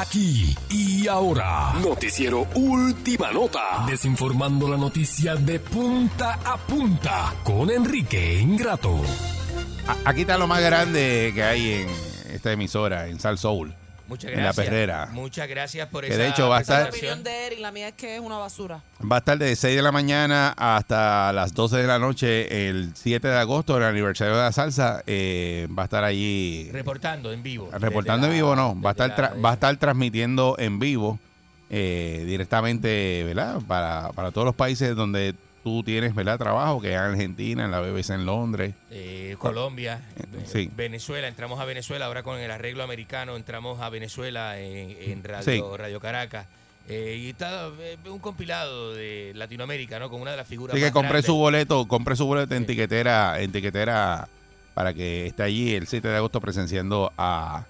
S8: Aquí y ahora. Noticiero Última Nota. Desinformando la noticia de punta a punta con Enrique Ingrato.
S2: Aquí está lo más grande que hay en esta emisora, en Sal Soul.
S3: Muchas
S2: En la
S3: gracias.
S2: perrera.
S3: Muchas gracias por
S2: Que
S3: esa
S2: de hecho va a estar-
S4: La opinión de Eric, la mía es que es una basura.
S2: Va a estar de 6 de la mañana hasta las 12 de la noche el 7 de agosto, el aniversario de la salsa. eh, va a estar allí
S3: Reportando en vivo.
S2: reportando en vivo,
S3: la-
S2: no. Va a estar, tra-
S3: la-
S2: va a estar transmitiendo en vivo eh, directamente, ¿verdad? Para, para todos los países donde tú tienes, ¿verdad? Trabajo, que es Argentina, en la BBC en Londres.
S3: eh, Colombia, eh,
S2: sí.
S3: Venezuela, entramos a Venezuela, ahora con el arreglo americano entramos a Venezuela en, en Radio,
S2: Sí.
S3: Radio Caracas. Eh, y está un compilado de Latinoamérica, ¿no? Con una de las figuras
S2: Así que compré
S3: grandes.
S2: su boleto, compré su boleto en tiquetera, en tiquetera para que esté allí el 7 de agosto presenciando a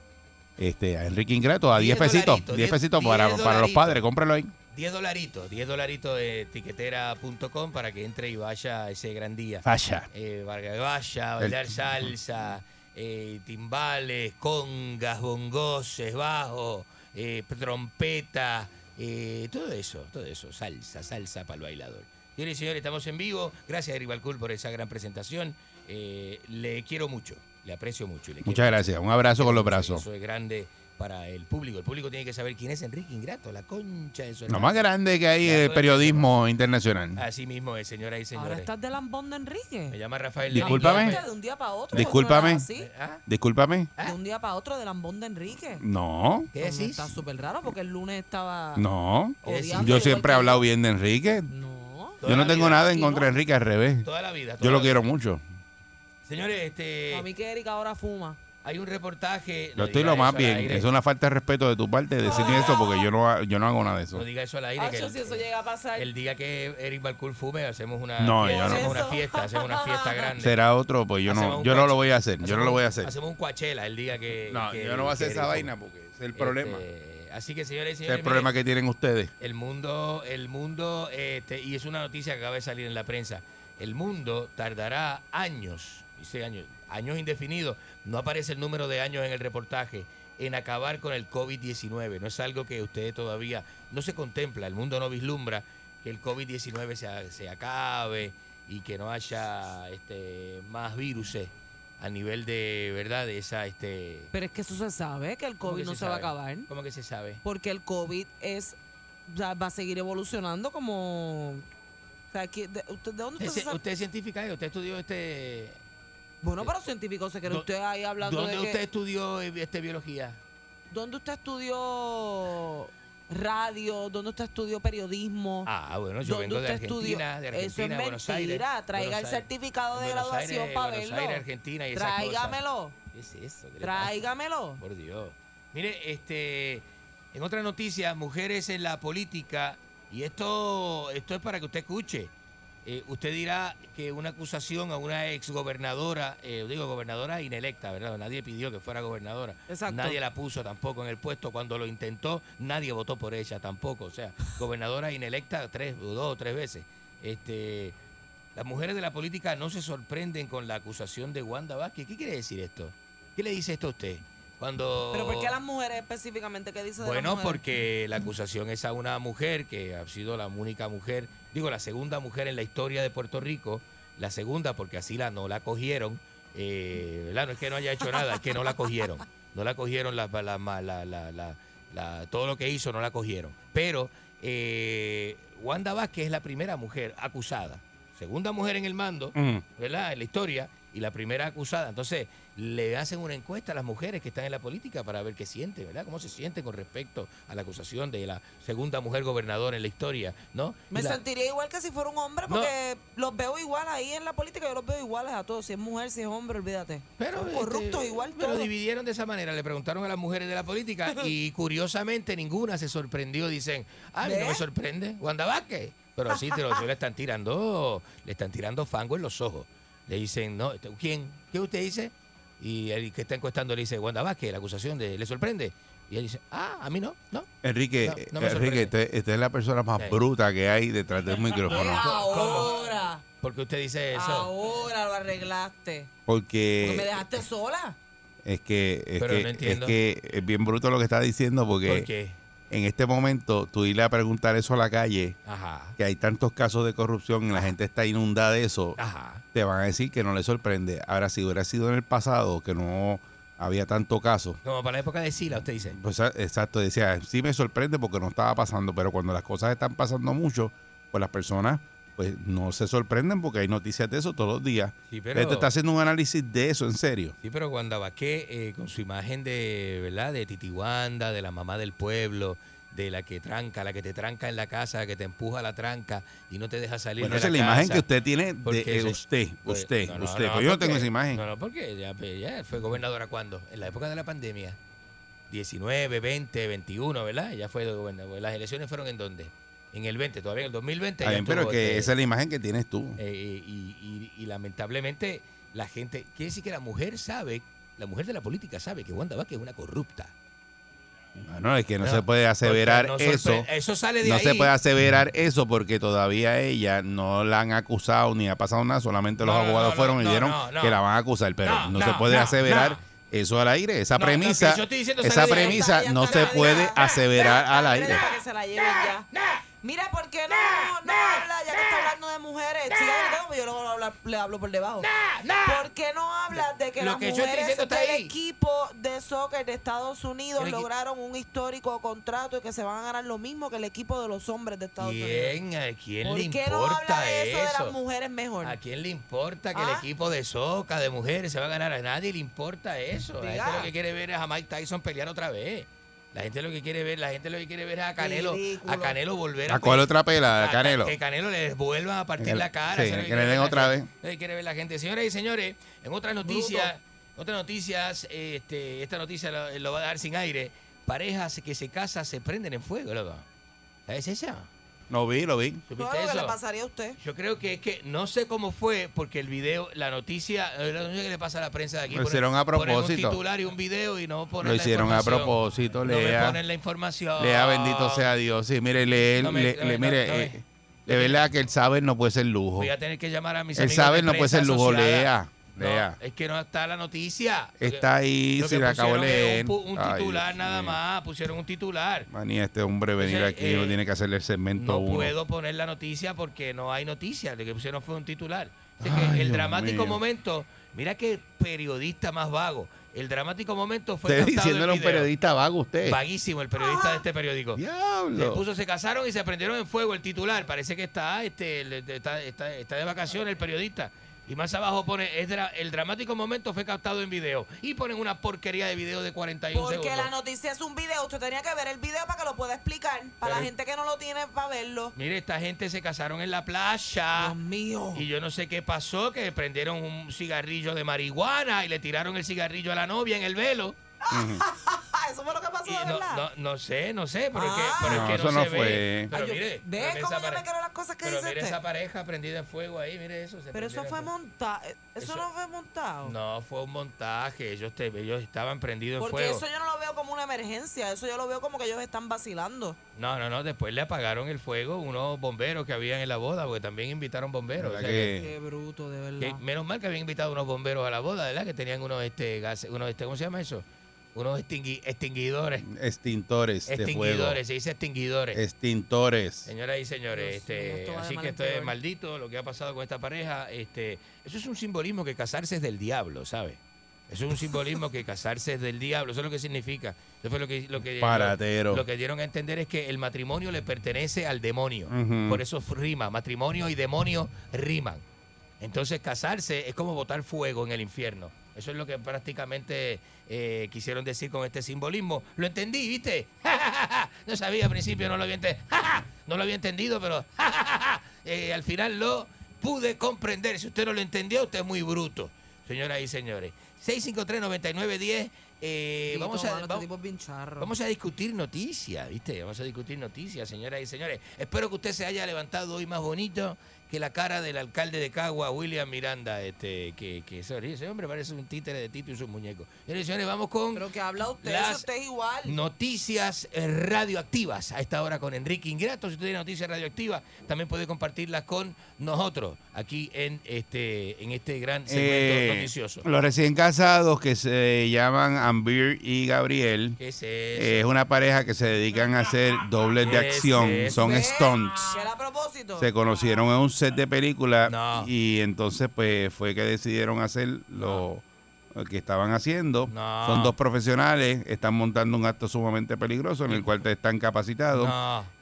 S2: este a Enrique Ingrato a 10
S3: 10
S2: pesitos,
S3: dolaritos,
S2: 10
S3: 10
S2: pesitos para,
S3: 10
S2: para los padres, cómpralo ahí.
S3: 10 dolaritos, 10 dolaritos de tiquetera.com para que entre y vaya ese gran día.
S2: Vaya.
S3: Eh, vaya bailar salsa, eh, timbales, congas, bongoses, bajo, eh, trompeta, eh, todo eso, todo eso, salsa, salsa para el bailador. Señores y señores, estamos en vivo. Gracias, Eric Balcour, por esa gran presentación. Eh, le quiero mucho, le aprecio mucho. le
S2: Muchas gracias.
S3: mucho.
S2: Un abrazo con los brazos.
S3: Eso es grande para el público. El público tiene que saber quién es Enrique Ingrato, la concha de su
S2: Lo más grande que hay
S3: Ya
S2: es el
S3: todo
S2: periodismo internacional.
S3: Así mismo es, señoras y
S4: Ahora
S3: señores.
S4: estás de lambón de Enrique.
S3: Me llama Rafael
S2: Discúlpame.
S3: López.
S4: De un día para otro.
S2: Discúlpame.
S4: eso no era así.
S2: Discúlpame.
S4: De un día para otro de lambón de Enrique.
S2: No.
S3: ¿Qué decís?
S4: Está súper raro porque el lunes estaba.
S2: No.
S4: odiando
S2: Yo
S4: igual
S2: siempre he
S4: que
S2: hablado bien de Enrique.
S4: No.
S2: Yo no tengo
S3: vida.
S2: nada en contra de. Enrique, al revés.
S3: Toda la vida. toda
S2: Yo
S3: la
S2: lo quiero mucho.
S3: Señores, este,
S4: A mí que Erika ahora fuma.
S3: Hay un reportaje.
S2: Yo
S3: no
S2: estoy lo más bien. Es una falta de respeto de tu parte decirme eso porque yo no, yo no hago nada de eso.
S3: No diga eso al aire. que
S4: Acho,
S3: el,
S4: si eso llega a pasar.
S3: el día que Eric Balcour fume, hacemos una,
S2: No,
S3: fiesta,
S2: yo no.
S3: hacemos una fiesta, hacemos una fiesta grande.
S2: Será otro, pues yo
S3: Hacemos
S2: no, yo no lo voy a hacer. Yo
S3: hacemos
S2: no lo voy a
S3: un-
S2: hacer.
S3: Hacemos un Coachella el día que.
S2: No,
S3: que-
S2: yo no voy a hacer esa
S3: Eric
S2: vaina porque es el problema.
S3: Este, así que, señores y
S2: Ese es
S3: señores.
S2: el problema
S3: miren,
S2: que tienen ustedes.
S3: El mundo, el mundo, este, y es una noticia que acaba de salir en la prensa. El mundo tardará años, dice años, años indefinidos. No aparece el número de años en el reportaje en acabar con el COVID-19. No es algo que usted todavía no se contempla. El mundo no vislumbra que el COVID-19 se, se acabe y que no haya este, más virus a nivel de verdad de esa este
S4: Pero es que eso se sabe, que el
S3: ¿Cómo
S4: COVID
S3: que
S4: no
S3: se
S4: se va a acabar.
S3: ¿Cómo que se sabe?
S4: Porque el COVID es va a seguir evolucionando como... O sea, que de, usted, ¿de dónde usted,
S3: Usted,
S4: se sabe?
S3: usted es científica, ¿eh? usted estudió este
S4: Bueno, pero científico se cree
S3: ¿Dó-
S4: usted ahí hablando
S3: ¿Dónde
S4: de que...
S3: usted estudió eh, este biología?
S4: ¿Dónde usted estudió radio? ¿Dónde usted estudió periodismo?
S3: Ah, bueno, yo
S4: ¿Dónde
S3: vengo de
S4: estudió?
S3: Argentina, de
S4: Eso es
S3: Argentina, Buenos Aires.
S4: mentira. Traiga
S3: Buenos
S4: el certificado de graduación
S3: Aires,
S4: para
S3: Buenos
S4: verlo.
S3: Aires, Argentina y esas cosas.
S4: Tráigamelo.
S3: ¿Qué es eso? ¿Qué?
S4: Tráigamelo.
S3: Por Dios. Mire, este, en otra noticia, mujeres en la política, y esto, esto es para que usted escuche. Eh, usted dirá que una acusación a una exgobernadora, eh, digo gobernadora inelecta, ¿verdad? Nadie pidió que fuera gobernadora.
S4: Exacto.
S3: Nadie la puso tampoco en el puesto. Cuando lo intentó, nadie votó por ella tampoco. O sea, gobernadora inelecta tres, dos o tres veces. Este, las mujeres de la política no se sorprenden con la acusación de Wanda Vázquez. ¿Qué quiere decir esto? ¿Qué le dice esto a usted? Cuando
S4: ¿Pero por qué las mujeres específicamente? ¿Qué dice de
S3: bueno, porque la acusación es a una mujer que ha sido la única mujer, digo, la segunda mujer en la historia de Puerto Rico, la segunda porque así la no la cogieron, eh, ¿verdad? No es que no haya hecho nada, es que no la cogieron, no la cogieron, la, todo lo que hizo no la cogieron. Pero eh, Wanda Vázquez es la primera mujer acusada, segunda mujer en el mando,
S2: Mm.
S3: ¿verdad? En la historia y la primera acusada. Entonces, le hacen una encuesta a las mujeres que están en la política para ver qué sienten, ¿verdad? ¿Cómo se sienten con respecto a la acusación de la segunda mujer gobernadora en la historia, ¿no?
S4: Me
S3: la-
S4: sentiría igual que si fuera un hombre,
S3: No.
S4: porque los veo igual ahí en la política, yo los veo iguales a todos. Si es mujer, si es hombre, olvídate.
S3: Pero,
S4: Son
S3: este,
S4: corruptos igual
S3: Pero
S4: todos.
S3: dividieron de esa manera. Le preguntaron a las mujeres de la política y curiosamente ninguna se sorprendió. Dicen, ah, no me sorprende. Wanda Vázquez. Pero sí, te lo- le están tirando, le están tirando fango en los ojos. Le dicen, no, este, ¿quién? ¿Qué usted dice? Y el que está encuestando le dice, Wanda Vázquez, la acusación de, ¿le sorprende? Y él dice, ah, a mí no, no.
S2: Enrique,
S3: No, no me
S2: Enrique, usted, usted es la persona más
S3: Sí.
S2: bruta que hay detrás del micrófono.
S4: Ahora,
S3: Porque usted dice eso.
S4: ahora lo arreglaste.
S2: Porque
S4: Porque me dejaste sola.
S2: es que es
S3: Pero
S2: que,
S3: no
S2: es
S3: entiendo.
S2: que es bien bruto lo que está diciendo porque
S3: ¿Por qué?
S2: En este momento tú irle a preguntar eso a la calle,
S3: Ajá.
S2: que hay tantos casos de corrupción y la gente está inundada de eso,
S3: Ajá.
S2: te van a decir que no le sorprende. Ahora, si hubiera sido en el pasado, que no había tanto caso,
S3: Como para la época de Sila, usted dice.
S2: pues ah, exacto, decía, sí me sorprende porque no estaba pasando, pero cuando las cosas están pasando mucho, pues las personas pues no se sorprenden porque hay noticias de eso todos los días.
S3: Sí,
S2: Él te
S3: pero...
S2: está haciendo un análisis de eso, en serio.
S3: Sí, pero Wanda Vázquez, eh, con su imagen de, ¿verdad? De Titiwanda, de la mamá del pueblo, de la que tranca, la que te tranca en la casa, que te empuja a la tranca y no te deja salir
S2: Bueno,
S3: de
S2: esa es
S3: la
S2: la imagen que usted tiene de eh, usted,
S3: Pues,
S2: usted,
S3: no, no,
S2: usted.
S3: no,
S2: pues yo no tengo esa imagen.
S3: No, no, porque ya, pues, ya fue gobernadora cuando? En la época de la pandemia. 19, 20, 21, ¿verdad? Ella fue gobernadora. ¿Las elecciones fueron en dónde? En el 20, todavía en el 2020.
S2: Está
S3: ella
S2: bien, pero
S3: estuvo,
S2: que
S3: este,
S2: esa es la imagen que tienes tú.
S3: eh, y, y- y lamentablemente la gente, quiere decir que la mujer sabe, la mujer de la política sabe que Wanda Vázquez es una corrupta.
S2: Bueno, es que no,
S3: No,
S2: se puede aseverar
S3: no
S2: eso.
S3: eso sale de
S2: no
S3: ahí.
S2: se puede aseverar eso porque todavía ella no la han acusado ni ha pasado nada, solamente los
S3: No, no,
S2: abogados
S3: no,
S2: fueron
S3: no,
S2: y
S3: no,
S2: dijeron
S3: no, no.
S2: que la van a acusar, pero
S3: No,
S2: no,
S3: no,
S2: se puede
S3: no,
S2: aseverar
S3: no.
S2: eso al aire. Esa
S3: No,
S2: premisa, esa premisa no se puede aseverar al aire.
S4: Que se la lleven ya. Mira, ¿por qué no, no habla, ya que está hablando de mujeres, gritando, yo no hablo- le hablo por debajo. ¿Por qué no hablas de que
S3: Lo
S4: las
S3: que
S4: mujeres del
S3: ahí.
S4: equipo de soccer de Estados Unidos
S3: El
S4: lograron un histórico contrato y que se van a ganar lo mismo que el equipo de los hombres de Estados Unidos?
S3: ¿Quién, a quién
S4: ¿Por
S3: le
S4: qué no
S3: importa
S4: habla de eso, de las mujeres mejor?
S3: ¿A quién le importa que el
S4: ¿Ah?
S3: equipo de soca de mujeres se va a ganar? A nadie le importa eso.
S4: Diga.
S3: gente lo que quiere ver es a Mike Tyson pelear otra vez. La gente lo que quiere ver, la gente lo que quiere ver es a Canelo,
S4: Ridículo.
S3: a Canelo volver a
S2: ¿A cuál otra pela?
S3: a-
S2: ¿A Canelo?
S3: Que Canelo les vuelvan a partir la cara.
S2: sí, que le den otra
S3: que quiere ver la gente. Señoras y señores, en otras noticias, otras noticias, este, esta noticia lo, lo va a dar sin aire. Parejas que se casan se prenden en fuego, loco. ¿Sabes esa?
S2: Lo vi, lo vi.
S3: ¿Supiste
S4: Todo lo que
S3: eso?
S4: le pasaría a usted.
S3: Yo creo que es que no sé cómo fue, porque el video, la noticia, eh, la noticia que le pasa a la prensa de aquí.
S2: Lo
S3: ponen-
S2: hicieron a
S3: ponen
S2: propósito.
S3: un titular y un video y no ponen
S2: Lo
S3: la
S2: hicieron a
S3: información.
S2: propósito,
S3: No me
S2: Lea.
S3: ponen la información.
S2: Lea, bendito sea Dios. Sí, mire, lee,
S3: No me-
S2: le-
S3: no
S2: le- mire,
S3: no me-
S2: eh, de verdad que el saber no puede ser lujo.
S3: Voy a tener que llamar a mis
S2: El
S3: amigos
S2: saber
S3: de
S2: no puede
S3: prensa
S2: ser lujo,
S3: asociada.
S2: lea,
S3: No, es que no está la noticia.
S2: Está ahí,
S3: que
S2: la acabo de leer.
S3: Un, titular nada más, pusieron un titular.
S2: Manía, este hombre venir
S3: Entonces,
S2: aquí
S3: eh,
S2: no tiene que hacerle el segmento
S3: No
S2: uno.
S3: puedo poner la noticia porque no hay noticia. Lo que pusieron fue un titular. Así que el dramático
S2: mío.
S3: momento, mira qué periodista más vago. El dramático momento fue
S2: Usted diciéndole a un periodista vago usted.
S3: Vaguísimo el periodista de este periódico.
S2: Diablo.
S3: Se puso, se casaron y se prendieron en fuego el titular. Parece que está, este, está, está- está de vacaciones el periodista. Y más abajo pone, es dra- el dramático momento fue captado en video. Y ponen una porquería de video de 41
S4: Porque
S3: segundos.
S4: la noticia es un video, usted tenía que ver el video para que lo pueda explicar. Para la gente que no lo tiene para verlo.
S3: Mire, esta gente se casaron en la playa.
S4: Dios mío.
S3: Y yo no sé qué pasó, que prendieron un cigarrillo de marihuana y le tiraron el cigarrillo a la novia en el velo.
S4: Eso fue lo que pasó,
S3: Y
S4: de
S3: no,
S4: verdad.
S3: no, no sé, no sé, pero es que,
S4: Ah.
S3: es
S2: No,
S3: que
S2: eso
S3: no,
S2: no
S3: se
S2: fue.
S3: ve. Pero
S4: Ay, yo-
S3: mire,
S4: ¿Ve
S3: mire
S4: cómo yo me creo las cosas que
S3: Pero
S4: dice
S3: mire
S4: usted?
S3: esa pareja prendida en fuego ahí, mire eso. se
S4: Pero eso fue
S3: en
S4: montado. Eso,
S3: Eso-
S4: no fue montado.
S3: No, fue un montaje. Ellos, te, ellos estaban prendidos en
S4: Porque
S3: fuego.
S4: eso yo no lo veo como una emergencia. Eso yo lo veo como que ellos están vacilando.
S3: No, no, no. Después le apagaron el fuego unos bomberos que habían en la boda, porque también invitaron bomberos.
S2: ¿Verdad
S3: o sea que-
S2: que-
S4: Qué bruto, de verdad.
S3: que menos mal que habían invitado unos bomberos a la boda, ¿verdad? Que tenían unos este gases, unos este, ¿cómo se llama eso? Unos extingui- extinguidores.
S2: Extintores de fuego.
S3: Extinguidores, se dice extinguidores.
S2: Extintores.
S3: Señoras y señores, este, así que esto es maldito lo que ha pasado con esta pareja. Este, eso es un simbolismo que casarse es del diablo, ¿sabe? Eso es un simbolismo que casarse es del diablo. Eso es lo que significa. Eso fue lo que, lo que,
S2: Paratero.
S3: Lo, lo que dieron a entender es que el matrimonio le pertenece al demonio. Por eso rima. Matrimonio y demonio riman. Entonces casarse es como botar fuego en el infierno. Eso es lo que prácticamente eh, quisieron decir con este simbolismo. Lo entendí, ¿viste? no sabía al principio, no lo había entendido. no lo había entendido, pero eh, al final lo pude comprender. Si usted no lo entendió, usted es muy bruto, señoras y señores. 653-9910. Eh, vamos, a,
S4: mano,
S3: vamos-. Vamos a discutir noticias, ¿viste? Vamos a discutir noticias, señoras y señores. Espero que usted se haya levantado hoy más bonito que la cara del alcalde de Cagua, William Miranda, este, que, que ese, ese hombre parece un títere de Tito y sus muñecos. Señores y señores, vamos con
S4: Pero que habla usted,
S3: Las
S4: eso usted es igual.
S3: noticias eh, radioactivas a esta hora con Enrique Ingrato. Si usted tiene noticias radioactivas, también puede compartirlas con nosotros aquí en este, en este gran segmento
S2: Eh,
S3: noticioso.
S2: los recién casados que se llaman Ambir y Gabriel
S3: ¿Qué es eso?
S2: es una pareja que se dedican a hacer dobles de
S3: ¿Qué es
S2: acción, son stunts.
S4: que era a propósito.
S2: Se conocieron en un set de película
S3: No.
S2: y entonces pues fue que decidieron hacer lo, que estaban haciendo.
S3: No.
S2: Son dos profesionales, están montando un acto sumamente peligroso en el cual están capacitados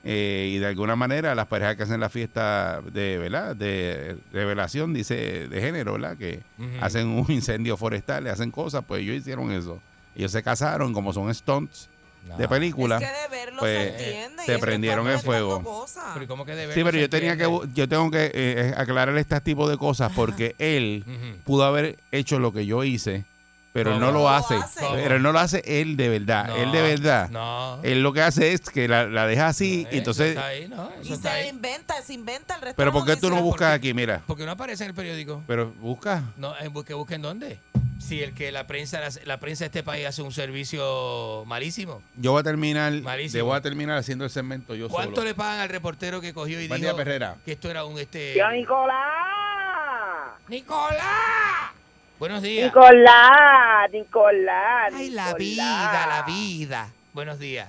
S2: eh, y de alguna manera las parejas que hacen la fiesta de ¿verdad? de revelación dice de género, ¿verdad? que hacen un incendio forestal, hacen cosas, pues ellos hicieron eso. Ellos se casaron como son stunts
S3: No.
S2: de película.
S4: Es que de verlo
S2: pues,
S4: se entiende.
S2: se
S4: y ellos
S2: prendieron en fuego.
S4: mezclando cosas.
S3: Pero ¿cómo que de
S2: Sí, pero yo tenía que
S3: entiende?
S2: yo tengo que eh, aclarar este tipo de cosas porque él pudo haber hecho lo que yo hice, pero él no lo hace. Pero él no lo hace él de verdad.
S3: No,
S2: él de verdad.
S3: No.
S2: Él lo que hace es que la, la deja así
S3: No,
S2: y entonces...
S3: Eso está ahí, ¿no? Eso
S4: Y
S3: está
S4: se
S3: ahí.
S4: inventa, se inventa el resto
S2: Pero
S4: de la
S2: ¿por qué tú no buscas
S3: porque-
S2: aquí? Mira.
S3: Porque no aparece en el periódico.
S2: Pero busca.
S3: No, en- que busquen dónde. Si el que la prensa, la, la prensa de este país hace un servicio malísimo.
S2: Yo voy a terminar,
S3: Malísimo.
S2: voy a terminar haciendo el segmento yo
S3: ¿Cuánto
S2: solo.
S3: le pagan al reportero que cogió y
S2: Buen
S3: dijo
S2: día, Perrera.
S3: que esto era un este
S6: ¡Tío Nicolás!
S3: Nicolás? Buenos días.
S6: Nicolás, Nicolás.
S3: Ay, la
S6: Nicolás.
S3: vida, la vida. Buenos días.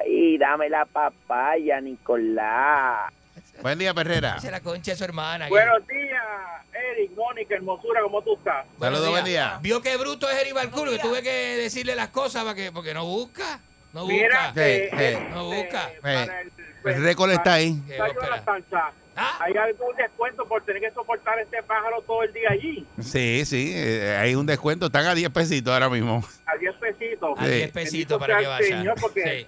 S6: Ay, dame la papaya, Nicolás.
S2: Buen día, Perrera.
S3: Es la concha de su hermana.
S15: Buenos días, Eric, Mónica, hermosura, ¿cómo tú estás?
S3: Buenos
S2: Saludos, buen
S3: días.
S2: día.
S3: Vio que bruto es Eri Balculo, que tuve que decirle las cosas para que, porque no busca. No
S15: Mira,
S3: busca.
S2: Eh,
S15: eh,
S2: eh,
S3: No busca.
S2: eh,
S15: para el,
S2: el récord está ahí.
S3: Ah.
S15: ¿Hay algún descuento por tener que soportar este pájaro todo el día allí?
S2: Sí, sí, hay un descuento. Están a 10 pesitos ahora mismo.
S15: A 10 pesitos.
S3: A
S2: Sí.
S3: 10 pesitos para que vaya.
S15: Señor, porque,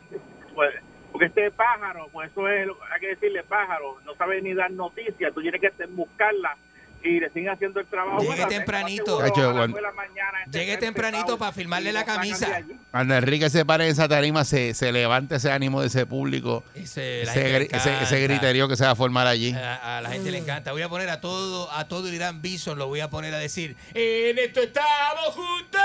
S15: pues, porque este pájaro, pues eso es, lo- hay que decirle pájaro, no sabe ni dar noticias, tú tienes que buscarla y le siguen haciendo el trabajo.
S3: Llegue
S15: Bueno,
S3: tempranito.
S15: seguro
S2: Cacho,
S15: la mañana, este
S3: Llegue tempranito para firmarle la camisa.
S2: Cuando Enrique se pare en esa tarima, se, se levanta ese ánimo de ese público,
S3: Ese,
S2: ese,
S3: encanta.
S2: griterío que se va a formar allí.
S3: A, a la gente le encanta. Voy a poner a todo, a todo Irán Bison, lo voy a poner a decir, en esto estamos juntos,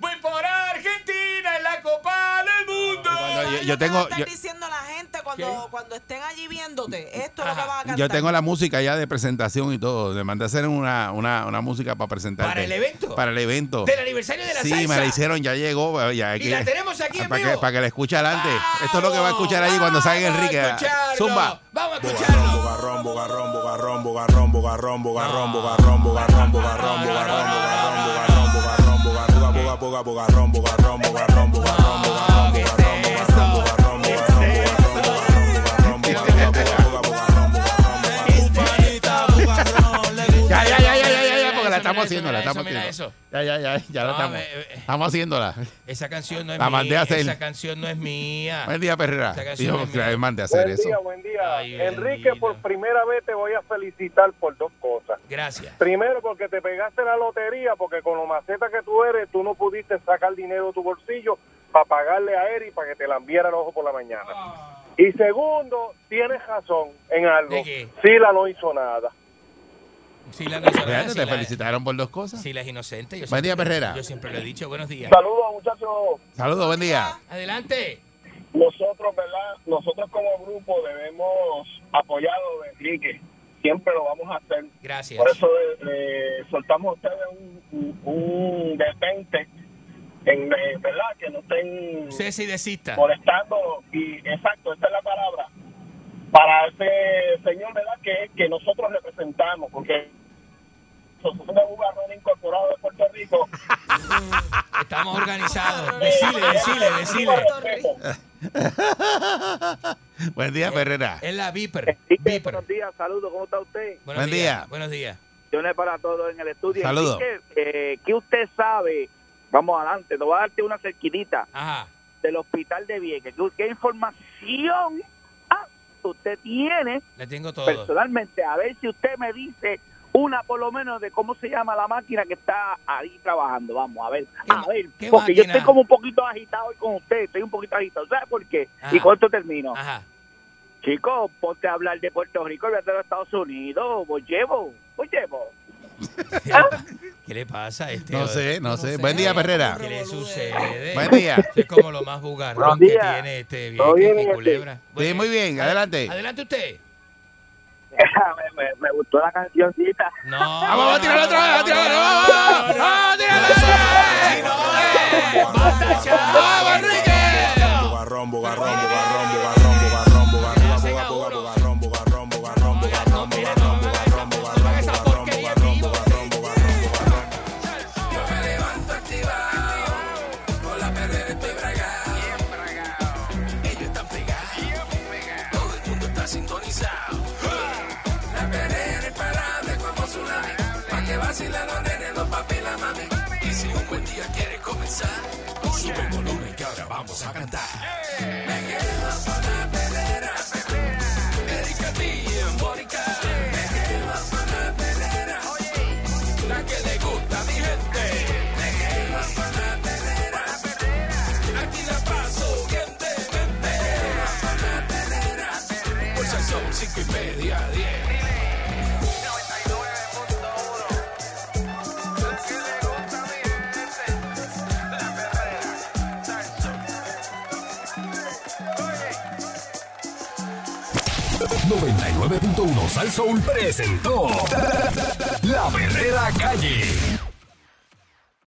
S3: voy por Argentina en la Copa del Mundo.
S2: Yo,
S4: ¿Sabes
S2: yo
S4: lo que
S2: tengo,
S4: va
S2: yo,
S4: diciendo la gente cuando, cuando estén allí viéndote? Esto es lo que van a cantar.
S2: yo tengo la música ya de presentación y todo. Le mandé a hacer una, una, una música para presentarte.
S3: ¿Para el evento?
S2: Para el evento.
S3: Del aniversario de la
S2: Sí,
S3: salsa.
S2: me la hicieron, ya llegó. Ya hay
S3: Y la tenemos aquí en
S2: para
S3: vivo.
S2: que, para que la escuche adelante. Esto es lo que va a escuchar allí cuando salga
S3: Vamos a
S2: Enrique.
S3: escucharlo.
S2: Zumba.
S3: Vamos a escucharlo.
S1: Bugarrón,
S2: Bogarrón, bogarrón, bogarrón,
S3: bogarrón.
S2: Estamos
S3: mira
S2: haciendo, la
S3: eso,
S2: estamos
S3: eso.
S2: Ya, ya, ya, ya la estamos.
S3: me- eh,
S2: Estamos haciéndola.
S3: Esa canción no es
S2: La
S3: mía.
S2: mandé a hacer.
S3: Esa canción no es mía.
S2: Buen día, Perrera.
S3: Esa canción es mía.
S2: mandé a hacer
S15: Buen
S2: eso.
S15: día, buen día.
S3: Ay,
S15: Enrique, por primera vez te voy a felicitar por dos cosas.
S3: Gracias.
S15: Primero, porque te pegaste la lotería, porque con lo maceta que tú eres, tú no pudiste sacar dinero de tu bolsillo para pagarle a Eri para que te la enviara el ojo por la mañana. Y segundo, tienes razón en algo. Sila no hizo nada.
S3: Si la
S2: Fíjate,
S3: si
S2: te
S3: la-
S2: felicitaron por dos cosas.
S3: Si la es inocente. Yo
S2: Buen día,
S3: siempre-
S2: Perrera.
S3: Yo siempre lo he dicho. Buenos días.
S15: Saludos, muchachos.
S2: Saludos, buen día.
S3: Adelante.
S15: Nosotros, ¿verdad? Nosotros como grupo debemos apoyar a Enrique. Siempre lo vamos a hacer.
S3: Gracias.
S15: Por eso le soltamos a ustedes un, un, detente, en, eh, ¿verdad? Que no estén
S3: Cese y desista.
S15: molestando. Y exacto, esta es la palabra. Para ese señor, ¿verdad? Que, que nosotros representamos, porque un barrón incorporado de Puerto Rico.
S3: Estamos organizados. Decile, decile, decile.
S2: Buen día, Perrera.
S3: Es la Viper.
S15: Buenos días, saludos, ¿cómo está usted?
S3: Buenos
S2: Buen
S3: días.
S2: día.
S3: Buenos días.
S16: Bendiciones para todos en el estudio.
S2: Saludos.
S16: Enrique, eh, ¿Qué usted sabe? Vamos adelante, te voy a darte una cerquitita
S3: Ajá.
S16: del hospital de Vieques. ¿Qué, qué información ah, usted tiene
S3: Le tengo todo.
S16: personalmente? A ver si usted me dice una por lo menos de cómo se llama la máquina que está ahí trabajando. Vamos a ver,
S3: ¿Qué
S16: a ver, porque yo estoy como un poquito agitado hoy con usted, estoy un poquito agitado. ¿Sabe por qué?
S3: Ajá.
S16: Y con esto termino.
S3: Ajá.
S16: Chicos, ponte a hablar de Puerto Rico y de los Estados Unidos. Voy llevo, voy llevo.
S3: ¿Qué le pasa a este?
S2: No sé, no sé. Buen día, Perrera.
S3: ¿Qué le sucede?
S2: Buen día.
S3: Es como lo más bugarrón que tiene este
S16: ¿Todo
S3: viejo
S16: bien, este?
S3: culebra.
S2: Sí, muy bien, adelante.
S3: Adelante usted
S16: me, me, gustó la cancioncita.
S3: No.
S2: Vamos, a tirar otra vez, a tirar otra vez. Vamos, a otra
S1: Bugarrón, bugarrón.
S8: 99.1 Sal Soul presentó La Verdadera Calle.